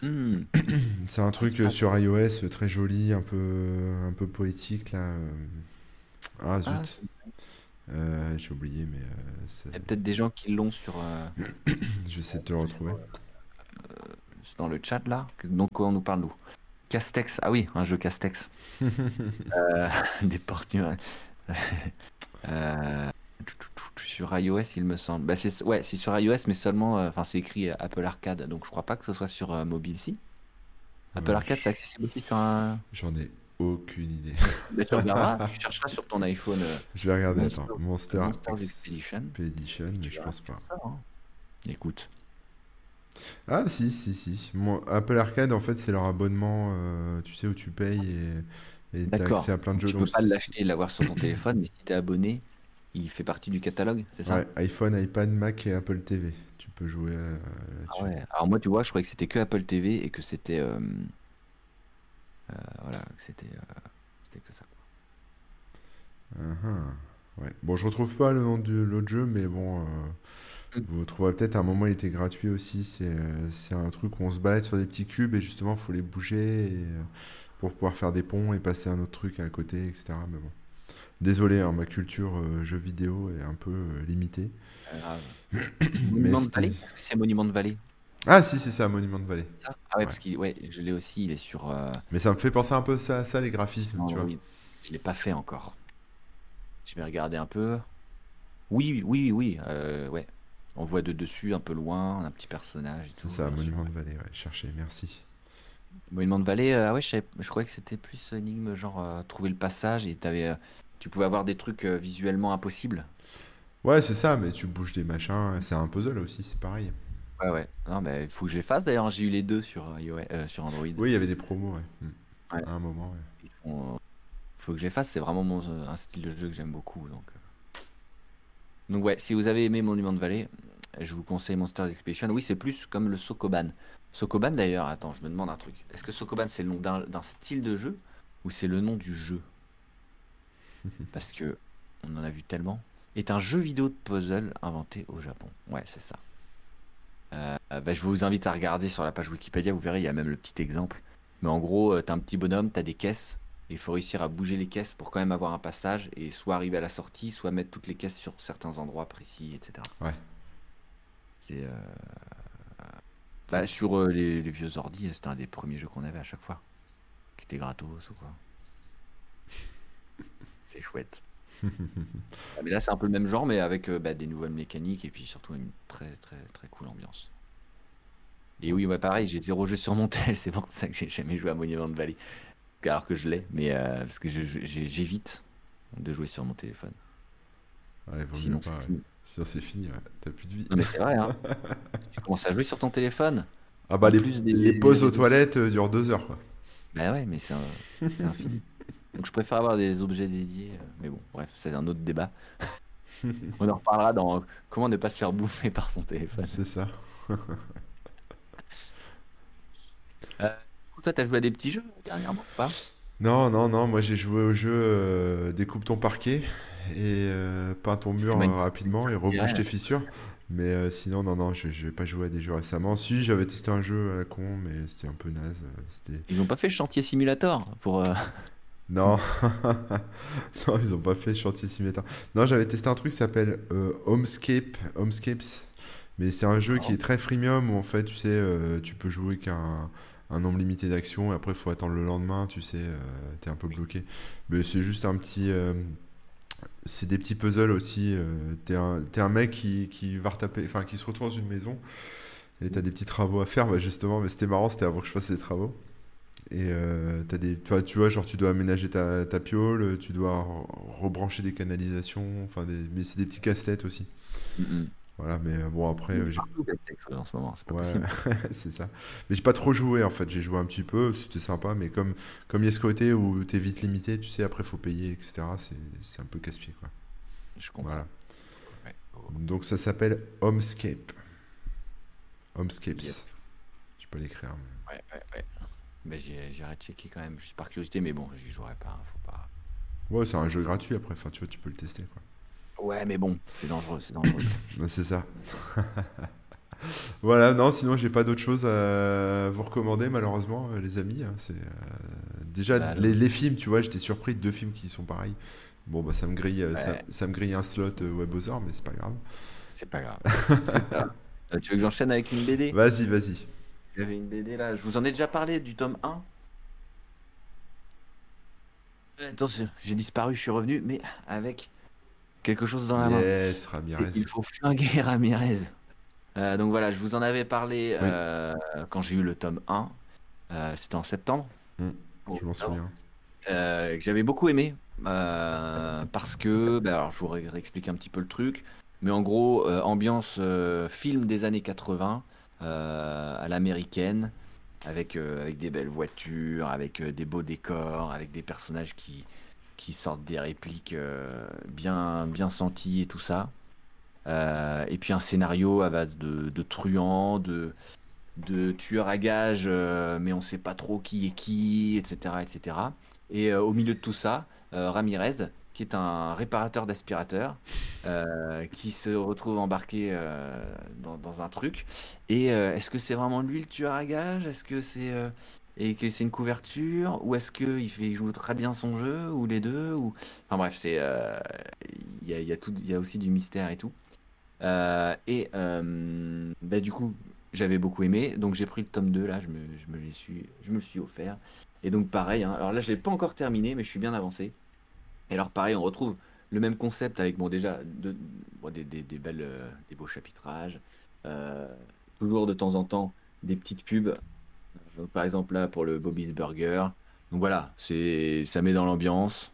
Hmm. <clears throat> C'est un truc euh, sur iOS euh, très joli, un peu, un peu poétique là. euh. Ah zut, Ah, Euh, j'ai oublié, mais euh, il y a peut-être des gens qui l'ont sur euh, <coughs> je vais essayer de te le retrouver. dans le chat là. Donc on nous parle nous. Castex, ah oui, un jeu Castex. <laughs> <laughs> Des portes sur iOS, il me semble. Bah, c'est ouais, c'est sur iOS, mais seulement. Enfin, c'est écrit Apple Arcade, donc je crois pas que ce soit sur mobile. Si? Apple Arcade, c'est accessible aussi sur un. J'en ai aucune idée. <laughs> Tu regarderas, <laughs> tu chercheras sur ton iPhone. euh, Je vais regarder. Monster- attends. Monster, Monsters Expedition. Expedition, mais Tu je pense pas. ça, hein. Écoute. Ah si, si, si. Mon Apple Arcade, en fait, c'est leur abonnement, euh, tu sais, où tu payes et t'as accès à plein de jeux. Tu peux Donc, pas l'acheter et l'avoir sur ton <coughs> téléphone, mais si t'es abonné, il fait partie du catalogue, c'est ça? Ouais, iPhone, iPad, Mac et Apple TV. Tu peux jouer euh, Ah ouais. Alors moi, tu vois, je croyais que c'était que Apple TV et que c'était euh, voilà, que c'était euh, c'était que ça. Uh-huh. Ouais. Bon, je retrouve pas le nom de l'autre jeu, mais bon, euh, Mm. vous trouverez peut-être à un moment il était gratuit aussi. C'est euh, un truc où on se balade sur des petits cubes et justement faut les bouger et, euh, pour pouvoir faire des ponts et passer un autre truc à côté, etc. Mais bon, désolé, hein, ma culture euh, jeux vidéo est un peu euh, limitée. <coughs> Monument de Vallée? c'est Monument de Vallée? Ah si, c'est ça, Monument de Vallée. ça? Ah ouais, Ouais. parce qu'il ouais, je l'ai aussi, il est sur euh, Mais ça me fait penser un peu ça, ça les graphismes, tu vois. Android. Je l'ai pas fait encore. Je vais regarder un peu. Oui, oui, oui, euh, ouais. On voit de dessus, un peu loin, un petit personnage C'est ça. Monument de Vallée, ouais, cherchez, merci. Monument de Vallée, euh, ah ouais, je, savais- je croyais que c'était plus énigme, genre euh, trouver le passage et t'avais, euh, tu pouvais avoir des trucs visuellement impossibles. Ouais, c'est ça, mais tu bouges des machins, c'est un puzzle aussi, c'est pareil. Ouais, ouais. Non, mais il faut que je les fasse d'ailleurs. J'ai eu les deux sur, euh, iOS, euh, sur Android. Oui, il y avait des promos, ouais. Hmm. Ouais. À un moment, ouais. Ils font- faut que je les fasse. C'est vraiment mon, euh, un style de jeu que j'aime beaucoup. Donc, euh. donc ouais, si vous avez aimé Monument de Vallée, je vous conseille Monsters Expedition. Oui, c'est plus comme le Sokoban. Sokoban d'ailleurs, attends, je me demande un truc. Est-ce que Sokoban c'est le nom d'un d'un style de jeu ou c'est le nom du jeu? <laughs> Parce que on en a vu tellement. Est un jeu vidéo de puzzle inventé au Japon. Ouais, c'est ça. Euh, bah, je vous invite à regarder sur la page Wikipédia, vous verrez, il y a même le petit exemple. Mais en gros, euh, t'as un petit bonhomme, t'as des caisses, et il faut réussir à bouger les caisses pour quand même avoir un passage, et soit arriver à la sortie, soit mettre toutes les caisses sur certains endroits précis, etc. Ouais. C'est euh, bah, sur euh, les, les vieux ordi, c'était un des premiers jeux qu'on avait à chaque fois, qui était gratos ou quoi. <laughs> C'est chouette. Ah, mais là, c'est un peu le même genre, mais avec euh, bah, des nouvelles mécaniques et puis surtout une très très très cool ambiance. Et oui, ouais, pareil, j'ai zéro jeu sur mon tel, <laughs> c'est pour ça que j'ai jamais joué à Monument Valley. Alors que je l'ai, mais euh, parce que j'évite de jouer sur mon téléphone. Ouais, vaut Sinon, mieux pas, c'est ouais. fini. Sinon, c'est fini, ouais. T'as plus de vie. Non, mais c'est vrai, hein. <laughs> tu commences à jouer sur ton téléphone. Ah bah les, plus des- les pauses des- aux toilettes euh, durent deux heures, quoi. Bah ouais, mais c'est <laughs> infini. Donc je préfère avoir des objets dédiés. euh, Mais bon, bref, c'est un autre débat. <laughs> On en reparlera dans comment ne pas se faire bouffer par son téléphone. C'est ça. <laughs> Toi, t'as joué à des petits jeux dernièrement ou pas? Non, non, non, moi j'ai joué au jeu euh, Découpe ton parquet et euh, peins ton mur euh, rapidement et rebouche tes fissures. Mais euh, sinon, non, non, je, je vais pas jouer à des jeux récemment. Si, j'avais testé un jeu à la con, mais c'était un peu naze. euh. Ils ont pas fait le chantier simulator pour. Non, <laughs> non, ils ont pas fait Chantier Simulator. Non, j'avais testé un truc qui s'appelle euh, Homescape, Homescapes, mais c'est un jeu qui est très freemium où en fait, tu sais, euh, tu peux jouer qu'un un nombre limité d'actions et après, il faut attendre le lendemain, tu sais, euh, t'es un peu bloqué. Mais c'est juste un petit. c'est des petits puzzles aussi. t'es un, un mec qui, qui va retaper, enfin, qui se retrouve dans une maison et t'as des petits travaux à faire, bah, justement, mais c'était marrant, c'était avant que je fasse des travaux. Et euh, des, tu vois, genre tu dois aménager ta, ta piole, tu dois re- rebrancher des canalisations, enfin des, mais c'est des petits casse-têtes aussi. mm, mm. Voilà, mais euh, bon après, euh, en ce moment, c'est pas ouais, possible. <laughs> c'est ça. Mais j'ai pas trop joué en fait, j'ai joué un petit peu, c'était sympa, mais comme comme il y a ce côté où t'es vite limité, tu sais, après faut payer, etc. C'est c'est un peu casse-pied quoi. Je comprends. Voilà. Ouais. Donc ça s'appelle Homescape. Homescapes. Yep. Je peux l'écrire. mais- Ouais, ouais, ouais. Ben, j'ai- j'irai checker quand même, juste par curiosité, mais bon, j'y jouerai pas, hein, faut pas. Ouais, c'est un jeu gratuit après, enfin tu vois, tu peux le tester quoi. Ouais, mais bon, c'est dangereux, c'est dangereux. <coughs> C'est ça. <laughs> Voilà, non, sinon j'ai pas d'autre chose à vous recommander malheureusement, euh, les amis. hein, C'est euh, déjà Bah, les, les films, tu vois, j'étais surpris de deux films qui sont pareils. Bon bah ça me grille, euh, ça, me grille un slot euh, WebOzor, mais c'est pas grave. c'est pas grave. C'est pas grave. <laughs> Tu veux que j'enchaîne avec une BD Vas-y, vas-y. J'avais une BD là, je vous en ai déjà parlé du tome 1. Attention, j'ai disparu, je suis revenu, mais avec quelque chose dans la main. Yes, Et Ramirez. il faut flinguer <laughs> Ramirez. Euh, donc voilà, je vous en avais parlé Oui. euh, quand j'ai eu le tome 1. Euh, C'était en septembre. Hmm, Oh, Je m'en souviens. euh, que j'avais beaucoup aimé euh, parce que, bah, alors je vous ré- réexplique un petit peu le truc, mais en gros, euh, ambiance euh, film des années 80 euh, à l'américaine, avec, euh, avec des belles voitures, avec euh, des beaux décors, avec des personnages qui, qui sortent des répliques euh, bien, bien senties et tout ça. Euh, et puis un scénario à base de, de truands, de, de tueurs à gages, euh, mais on sait pas trop qui est qui, etc. etc. Et euh, au milieu de tout ça, euh, Ramirez, qui est un réparateur d'aspirateur, euh, qui se retrouve embarqué euh, dans, un truc. Et euh, est-ce que c'est vraiment lui le tueur à gage? Est-ce que c'est une couverture? Ou est-ce qu'il il joue très bien son jeu? Ou les deux? Ou... Enfin bref, il y a, y a y a aussi du mystère et tout. Et bah, du coup, j'avais beaucoup aimé, donc j'ai pris le tome 2 là, je me, je me, l'ai su- je le suis offert. Et donc pareil, hein, alors là je l'ai pas encore terminé, mais je suis bien avancé. Et alors pareil, on retrouve le même concept avec bon déjà de- bon, des, des- des belles, euh, des beaux chapitrages, euh, toujours de temps en temps des petites pubs. Donc, par exemple là pour le Bobby's Burger. Donc voilà, c'est ça met dans l'ambiance,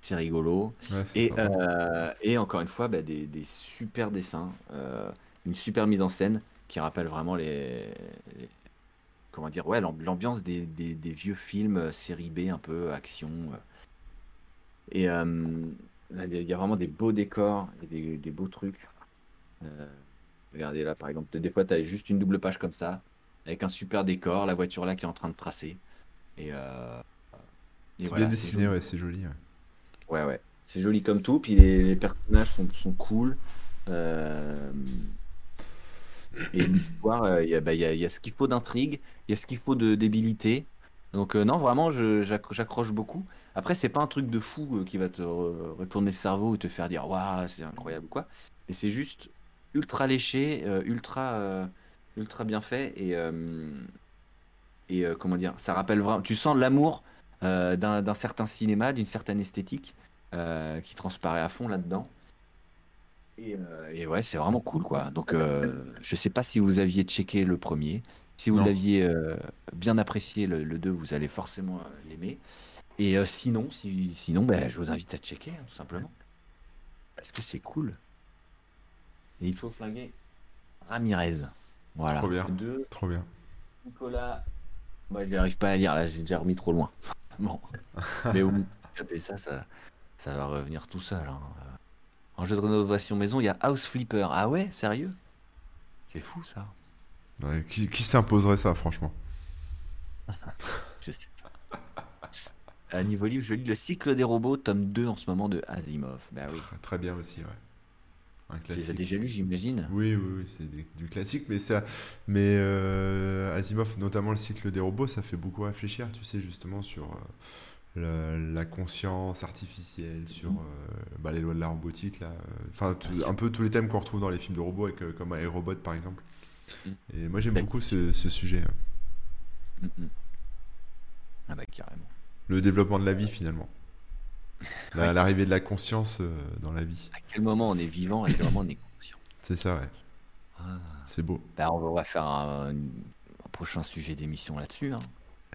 c'est rigolo. Ouais, Et, euh, encore une fois, bah, des, des super dessins, euh, une super mise en scène qui rappelle vraiment les, les- comment dire, ouais, l'amb- l'ambiance des, vieux films euh, série B, un peu action. Et euh, il y a vraiment des beaux décors et des, des beaux trucs. Euh, regardez là, par exemple, des fois, tu as juste une double page comme ça, avec un super décor, la voiture là qui est en train de tracer. Et, euh, et C'est voilà, bien dessiné, ouais, c'est joli. ouais. Ouais, ouais. C'est joli comme tout. Puis les, les personnages sont, sont cool. Euh, Et l'histoire, euh, il y a, bah, y a ce qu'il faut d'intrigue, il y a ce qu'il faut de débilité. Donc, euh, non, vraiment, j'accroche beaucoup. Après, c'est pas un truc de fou euh, qui va te re- retourner le cerveau ou te faire dire Waouh, c'est incroyable ou quoi. Mais c'est juste ultra léché, euh, ultra, ultra bien fait. Et, et comment dire, ça rappelle vraiment. Tu sens l'amour d'un certain cinéma, d'une certaine esthétique qui transparaît à fond là-dedans. Et, et ouais, c'est vraiment cool quoi. Donc je sais pas si vous aviez checké le premier. Si vous l'aviez euh, bien apprécié le, le 2, vous allez forcément euh, l'aimer. Et euh, sinon, si, sinon ben, je vous invite à checker hein, tout simplement. Parce que c'est cool. Et il faut flinguer Ramirez. Voilà. Trop bien. De Trop bien. Nicolas. Moi, je n'arrive pas à lire, là, j'ai déjà remis trop loin. <laughs> bon. <laughs> Mais au bout de ça, ça, ça va revenir tout seul. hein. En jeu de rénovation maison, il y a House Flipper. Ah ouais, sérieux? C'est fou ça. Ouais, qui qui s'imposerait ça, franchement? <laughs> Je sais pas. À niveau livre, je lis Le cycle des robots, tome 2 en ce moment de Asimov. Bah oui. Très- Très bien aussi, ouais. Un Tu les as classique. déjà lus, j'imagine? Oui, oui, oui, c'est du classique, mais ça, mais euh, Asimov, notamment le cycle des robots, ça fait beaucoup réfléchir, tu sais, justement sur euh, la, la conscience artificielle, sur Mhm. euh, bah, les lois de la robotique, là, enfin tout- un peu tous les thèmes qu'on retrouve dans les films de robots, avec, comme iRobot par exemple. Mhm. Et moi j'aime beaucoup ce, ce sujet, hein. Mm, mm. Ah bah carrément. le développement de la vie finalement, <laughs> La- Ouais. l'arrivée de la conscience euh, dans la vie, À quel moment on est vivant, à quel moment on est conscient? c'est ça, ouais, Ah. c'est beau. Bah, on va faire un, un prochain sujet d'émission là-dessus. Hein.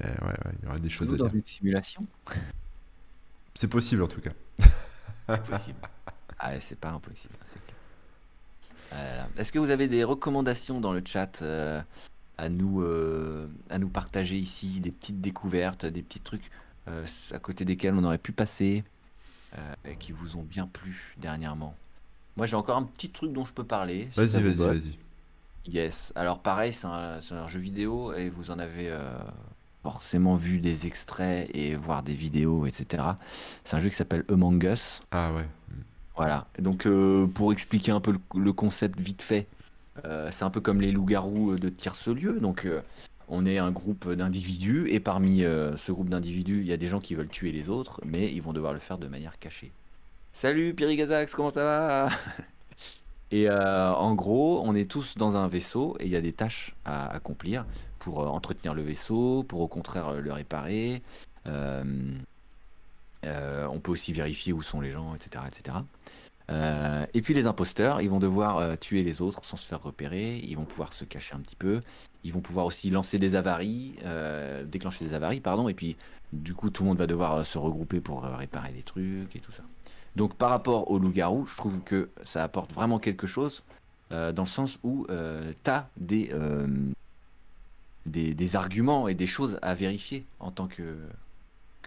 Eh, ouais, ouais, il y aura des choses à dans dire. une simulation, C'est possible en tout cas. c'est possible. <laughs> ah, c'est pas impossible, c'est clair. Euh, Est-ce que vous avez des recommandations dans le chat euh, à nous euh, à nous partager ici, des petites découvertes, des petits trucs euh, à côté desquels on aurait pu passer et qui vous ont bien plu dernièrement? Moi, j'ai encore un petit truc dont je peux parler. Vas-y, vas-y, vas-y. Yes. Alors pareil, c'est un, un jeu vidéo et vous en avez forcément vu des extraits et voir des vidéos, etc. C'est un jeu qui s'appelle Among Us. Ah ouais. Voilà. Donc euh, pour expliquer un peu le, concept vite fait, euh, c'est un peu comme les loups-garous de tierce-lieu. Donc euh, on est un groupe d'individus et parmi euh, ce groupe d'individus, il y a des gens qui veulent tuer les autres, mais ils vont devoir le faire de manière cachée. Salut Pirigazax, comment ça va? <laughs> Et euh, en gros, on est tous dans un vaisseau et il y a des tâches à accomplir pour euh, entretenir le vaisseau, pour au contraire euh, le réparer. Euh, euh, on peut aussi vérifier où sont les gens, etc. etc. Euh, et puis les imposteurs, ils vont devoir euh, tuer les autres sans se faire repérer, ils vont pouvoir se cacher un petit peu, ils vont pouvoir aussi lancer des avaries, euh, déclencher des avaries, pardon, et puis du coup tout le monde va devoir euh, se regrouper pour euh, réparer les trucs et tout ça. Donc par rapport au loup-garou, je trouve que ça apporte vraiment quelque chose, euh, dans le sens où euh, tu as des, euh, des, des arguments et des choses à vérifier en tant que,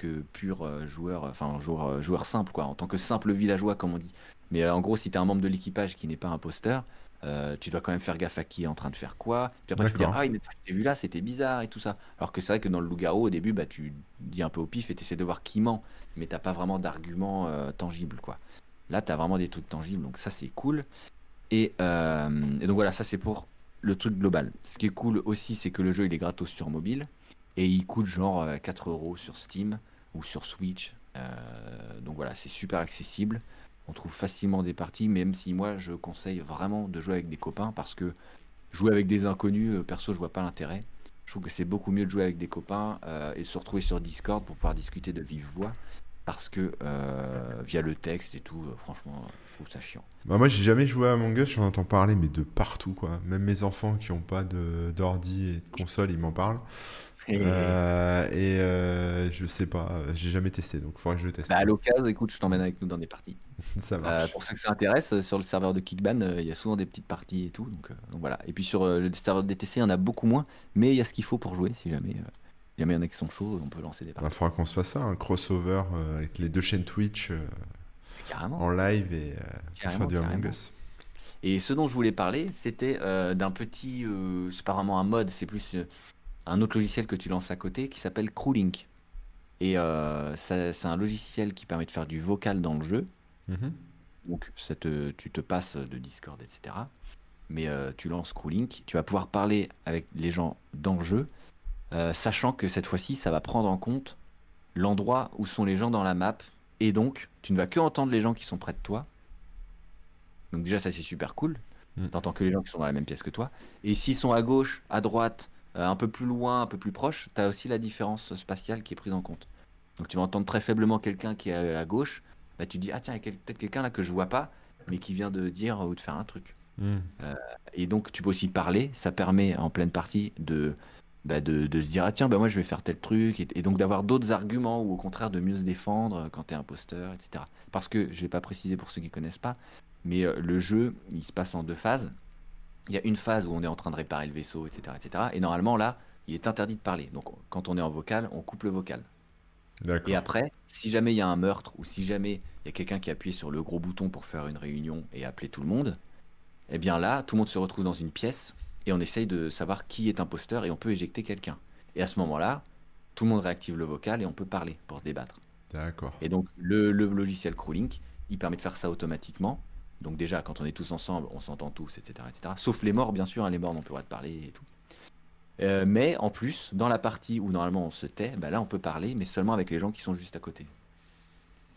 que pur euh, joueur, enfin joueur, euh, joueur simple, quoi, en tant que simple villageois, comme on dit. Mais euh, en gros, si tu es un membre de l'équipage qui n'est pas imposteur, euh, tu dois quand même faire gaffe à qui est en train de faire quoi. Puis après, tu peux dire, ah oui, mais toi, je t'ai vu là, c'était bizarre et tout ça. Alors que c'est vrai que dans le loup-garou, au début, bah, tu dis un peu au pif et tu essaies de voir qui ment, mais t'as pas vraiment d'arguments euh, tangibles, quoi. Là, tu as vraiment des trucs tangibles, donc ça, c'est cool. Et, euh, et donc voilà, ça, c'est pour le truc global. Ce qui est cool aussi, c'est que le jeu, il est gratos sur mobile et il coûte genre euh, 4 euros sur Steam ou sur Switch. Euh, donc voilà, c'est super accessible. On trouve facilement des parties, même si moi je conseille vraiment de jouer avec des copains parce que jouer avec des inconnus, euh, perso, je vois pas l'intérêt. Je trouve que c'est beaucoup mieux de jouer avec des copains euh, et se retrouver sur Discord pour pouvoir discuter de vive voix parce que via le texte et tout, franchement, je trouve ça chiant. Bah, moi, j'ai jamais joué à Among Us, j'en entends parler, mais de partout, quoi. Même mes enfants qui ont pas d'ordi et de console, ils m'en parlent. Et Euh, et euh, je sais pas, euh, j'ai jamais testé, donc faudrait que je le teste. bah, à l'occasion, écoute, je t'emmène avec nous dans des parties. <laughs> Ça marche. pour ceux que ça intéresse, sur le serveur de Kickban, il y a souvent des petites parties et tout. Donc, donc voilà. Et puis sur le serveur de DTC, il y en a beaucoup moins, mais il y a ce qu'il faut pour jouer. Si jamais, il y en a qui sont chauds, on peut lancer des Il parties. faudra qu'on se fasse ça, un crossover euh, avec les deux chaînes Twitch euh, en live et euh, faire du Among. Us. Et ce dont je voulais parler, c'était d'un petit. c'est pas vraiment un mode, c'est plus un autre logiciel que tu lances à côté qui s'appelle Crewlink. Et euh, c'est un logiciel qui permet de faire du vocal dans le jeu. Mhm. Donc ça te- tu te passes de Discord, etc. Mais euh, tu lances Crewlink, tu vas pouvoir parler avec les gens dans le jeu, euh, sachant que cette fois-ci, ça va prendre en compte l'endroit où sont les gens dans la map. Et donc, tu ne vas que entendre les gens qui sont près de toi. Donc déjà, ça c'est super cool. Mm. T'entends que les gens qui sont dans la même pièce que toi. Et s'ils sont à gauche, à droite, euh, un peu plus loin, un peu plus proche, tu as aussi la différence spatiale qui est prise en compte. Donc tu vas entendre très faiblement quelqu'un qui est à, à gauche, bah, tu dis, ah tiens, il y a peut-être quelqu'un là que je vois pas, mais qui vient de dire ou de faire un truc. Mhm. Et donc tu peux aussi parler, ça permet en pleine partie de, bah, de, de se dire, ah tiens, bah, moi je vais faire tel truc, et, et donc d'avoir d'autres arguments, ou au contraire de mieux se défendre quand tu es imposteur, etc. Parce que, je ne l'ai pas précisé pour ceux qui connaissent pas, mais euh, le jeu, il se passe en deux phases. Il y a une phase où on est en train de réparer le vaisseau, etc. etc. et normalement là, il est interdit de parler. Donc quand on est en vocal, on coupe le vocal. D'accord. Et après, si jamais il y a un meurtre ou si jamais il y a quelqu'un qui appuie sur le gros bouton pour faire une réunion et appeler tout le monde, eh bien là, tout le monde se retrouve dans une pièce et on essaye de savoir qui est imposteur et on peut éjecter quelqu'un. Et à ce moment-là, tout le monde réactive le vocal et on peut parler pour se débattre. D'accord. Et donc le, le logiciel Crewlink, il permet de faire ça automatiquement. Donc déjà, quand on est tous ensemble, on s'entend tous, etc., etc. Sauf les morts, bien sûr. hein, les morts n'ont plus le droit de parler et tout. Euh, mais en plus, dans la partie où normalement on se tait, bah là on peut parler, mais seulement avec les gens qui sont juste à côté.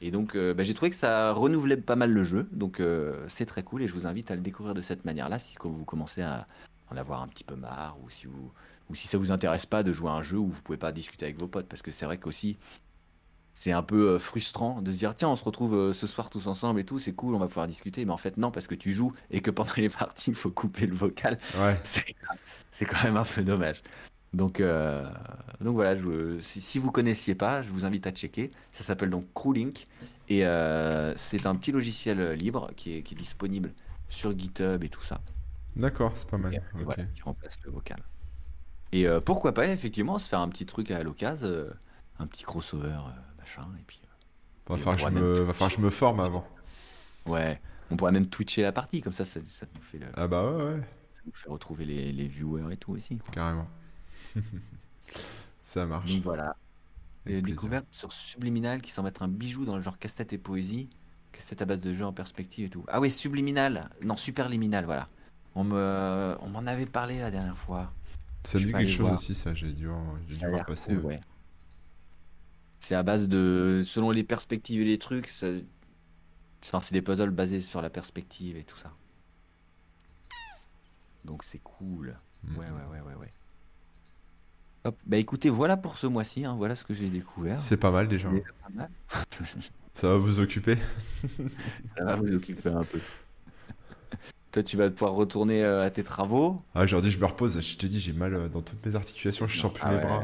Et donc euh, bah, j'ai trouvé que ça renouvelait pas mal le jeu, donc euh, c'est très cool et je vous invite à le découvrir de cette manière-là si vous commencez à en avoir un petit peu marre ou si vous ou si ça vous intéresse pas de jouer à un jeu où vous pouvez pas discuter avec vos potes parce que c'est vrai qu'aussi c'est un peu euh, frustrant de se dire tiens on se retrouve euh, ce soir tous ensemble et tout c'est cool on va pouvoir discuter mais en fait non parce que tu joues et que pendant <laughs> les parties il faut couper le vocal Ouais. <laughs> c'est quand même un peu dommage. Donc, euh, donc voilà, je, si, si vous connaissiez pas, je vous invite à checker. Ça s'appelle donc Crewlink et euh, c'est un petit logiciel libre qui est, qui est disponible sur GitHub et tout ça. D'accord, c'est pas mal. et voilà, qui remplace le vocal. Et euh, pourquoi pas effectivement se faire un petit truc à l'occasion, un petit crossover machin et puis Va Et falloir que je me, va falloir que je me forme avant. euh, ouais, on pourrait même twitcher la partie comme ça, ça, ça nous fait le- Ah bah ouais, ouais, ça nous fait retrouver les, les viewers et tout aussi. quoi. carrément. <laughs> Ça marche. Donc voilà. Avec Des plaisir. découvertes sur Subliminal qui semble être un bijou dans le genre casse-tête et poésie. Casse-tête à base de jeux en perspective et tout. Ah ouais, Subliminal. Non, Superliminal, voilà. On me, on m'en avait parlé la dernière fois. Ça dit quelque chose voir. aussi, ça, j'ai dû, en- j'ai dû voir passer. cool, ouais. C'est à base de, selon les perspectives et les trucs, ça... c'est des puzzles basés sur la perspective et tout ça. Donc c'est cool. Mm. Ouais, ouais, ouais, ouais, ouais. Hop. Bah écoutez, voilà pour ce mois-ci. hein. Voilà ce que j'ai découvert. C'est pas mal déjà. C'est pas mal. <laughs> Ça va vous occuper? Ça va vous occuper un peu. Toi, tu vas pouvoir retourner euh, à tes travaux. Ah, aujourd'hui, je me repose. Je te dis, j'ai mal euh, dans toutes mes articulations. Je sens plus Ah mes ouais. bras.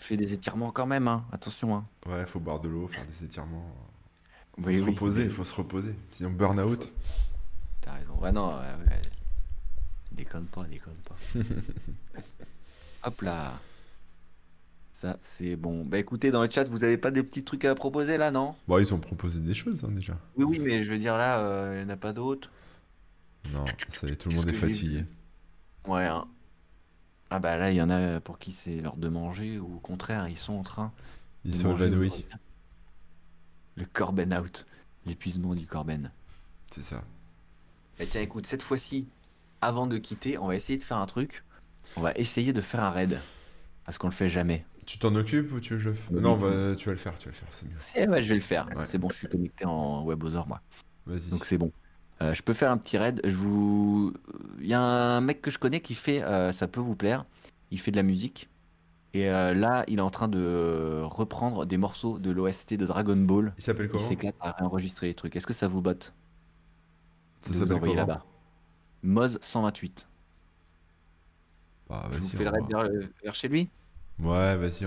Fais des étirements quand même, hein. Attention, hein. Ouais, faut boire de l'eau, faire des étirements. Faut Oui, se oui. reposer, il faut se reposer. Sinon, burn out. T'as raison. Ouais, non, ouais, ouais. Déconne pas, déconne pas. <laughs> Hop là. Ça, c'est bon. Bah écoutez, dans le chat, vous avez pas des petits trucs à proposer là, non? Bon, ils ont proposé des choses hein, déjà. Oui, oui, mais je veux dire là, euh, il n'y en a pas d'autres. Non, ça y est, tout le monde est fatigué. Ouais. hein. Ah bah là, il y en a pour qui c'est l'heure de manger ou au contraire, ils sont en train Ils de sont manger. évanouis. Le Corben out. L'épuisement du Corben. C'est ça. Et tiens, écoute, cette fois-ci, avant de quitter, on va essayer de faire un truc. On va essayer de faire un raid. Parce qu'on le fait jamais. Tu t'en occupes ou tu veux que je le fasse Non, bah, tu vas le faire, tu vas le faire, c'est mieux. Ouais, je vais le faire. Ouais. C'est bon, je suis connecté en WebOther, moi. Vas-y. Donc c'est bon. Euh, je peux faire un petit raid. Je vous... Il y a un mec que je connais qui fait, euh, ça peut vous plaire, il fait de la musique. Et euh, là, il est en train de reprendre des morceaux de l'OST de Dragon Ball. Il s'appelle Il comment? s'éclate à réenregistrer les trucs. Est-ce que ça vous botte? Ça s'appelle comment? là-bas Moz 128. Bah, Je vous fais le raid vers, vers chez lui? Ouais, vas-y.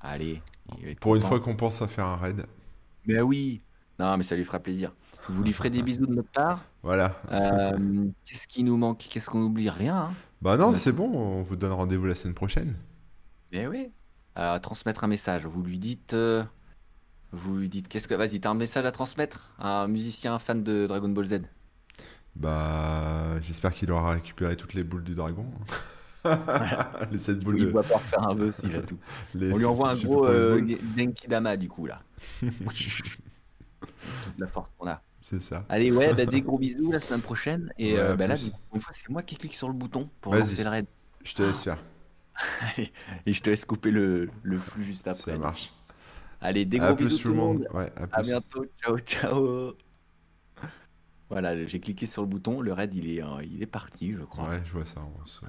Allez. il va être Pour une fois qu'on pense à faire un raid. Mais oui Non, mais ça lui fera plaisir. Vous lui ferez des bisous de notre part. Voilà. Euh, <laughs> Qu'est-ce qui nous manque? Qu'est-ce qu'on oublie? Rien. hein. Bah non, c'est bon, on vous donne rendez-vous la semaine prochaine. Mais oui. Alors, transmettre un message. Vous lui dites. euh, vous lui dites. Qu'est-ce que. Vas-y, t'as un message à transmettre à un musicien fan de Dragon Ball Z? Bah, j'espère qu'il aura récupéré toutes les boules du dragon. <laughs> les 7 boules Il de. doit pas refaire un vœu s'il a tout. <laughs> les- On lui envoie un je gros euh. Genki Dama du coup là. Toute la force qu'on a. C'est ça. Allez, ouais, bah, des <laughs> gros bisous la semaine prochaine. Et Ouais, euh, à bah, là, plus. une fois, c'est moi qui clique sur le bouton pour lancer le raid. Je te laisse faire. <laughs> Allez, et je te laisse couper le, le flux juste après. Ça marche. Allez, des À gros plus bisous tout le monde. Ouais, à À plus. bientôt. Ciao, ciao. Voilà, j'ai cliqué sur le bouton. Le raid, il est, euh, il est parti, je crois. Ouais, je vois ça. on se-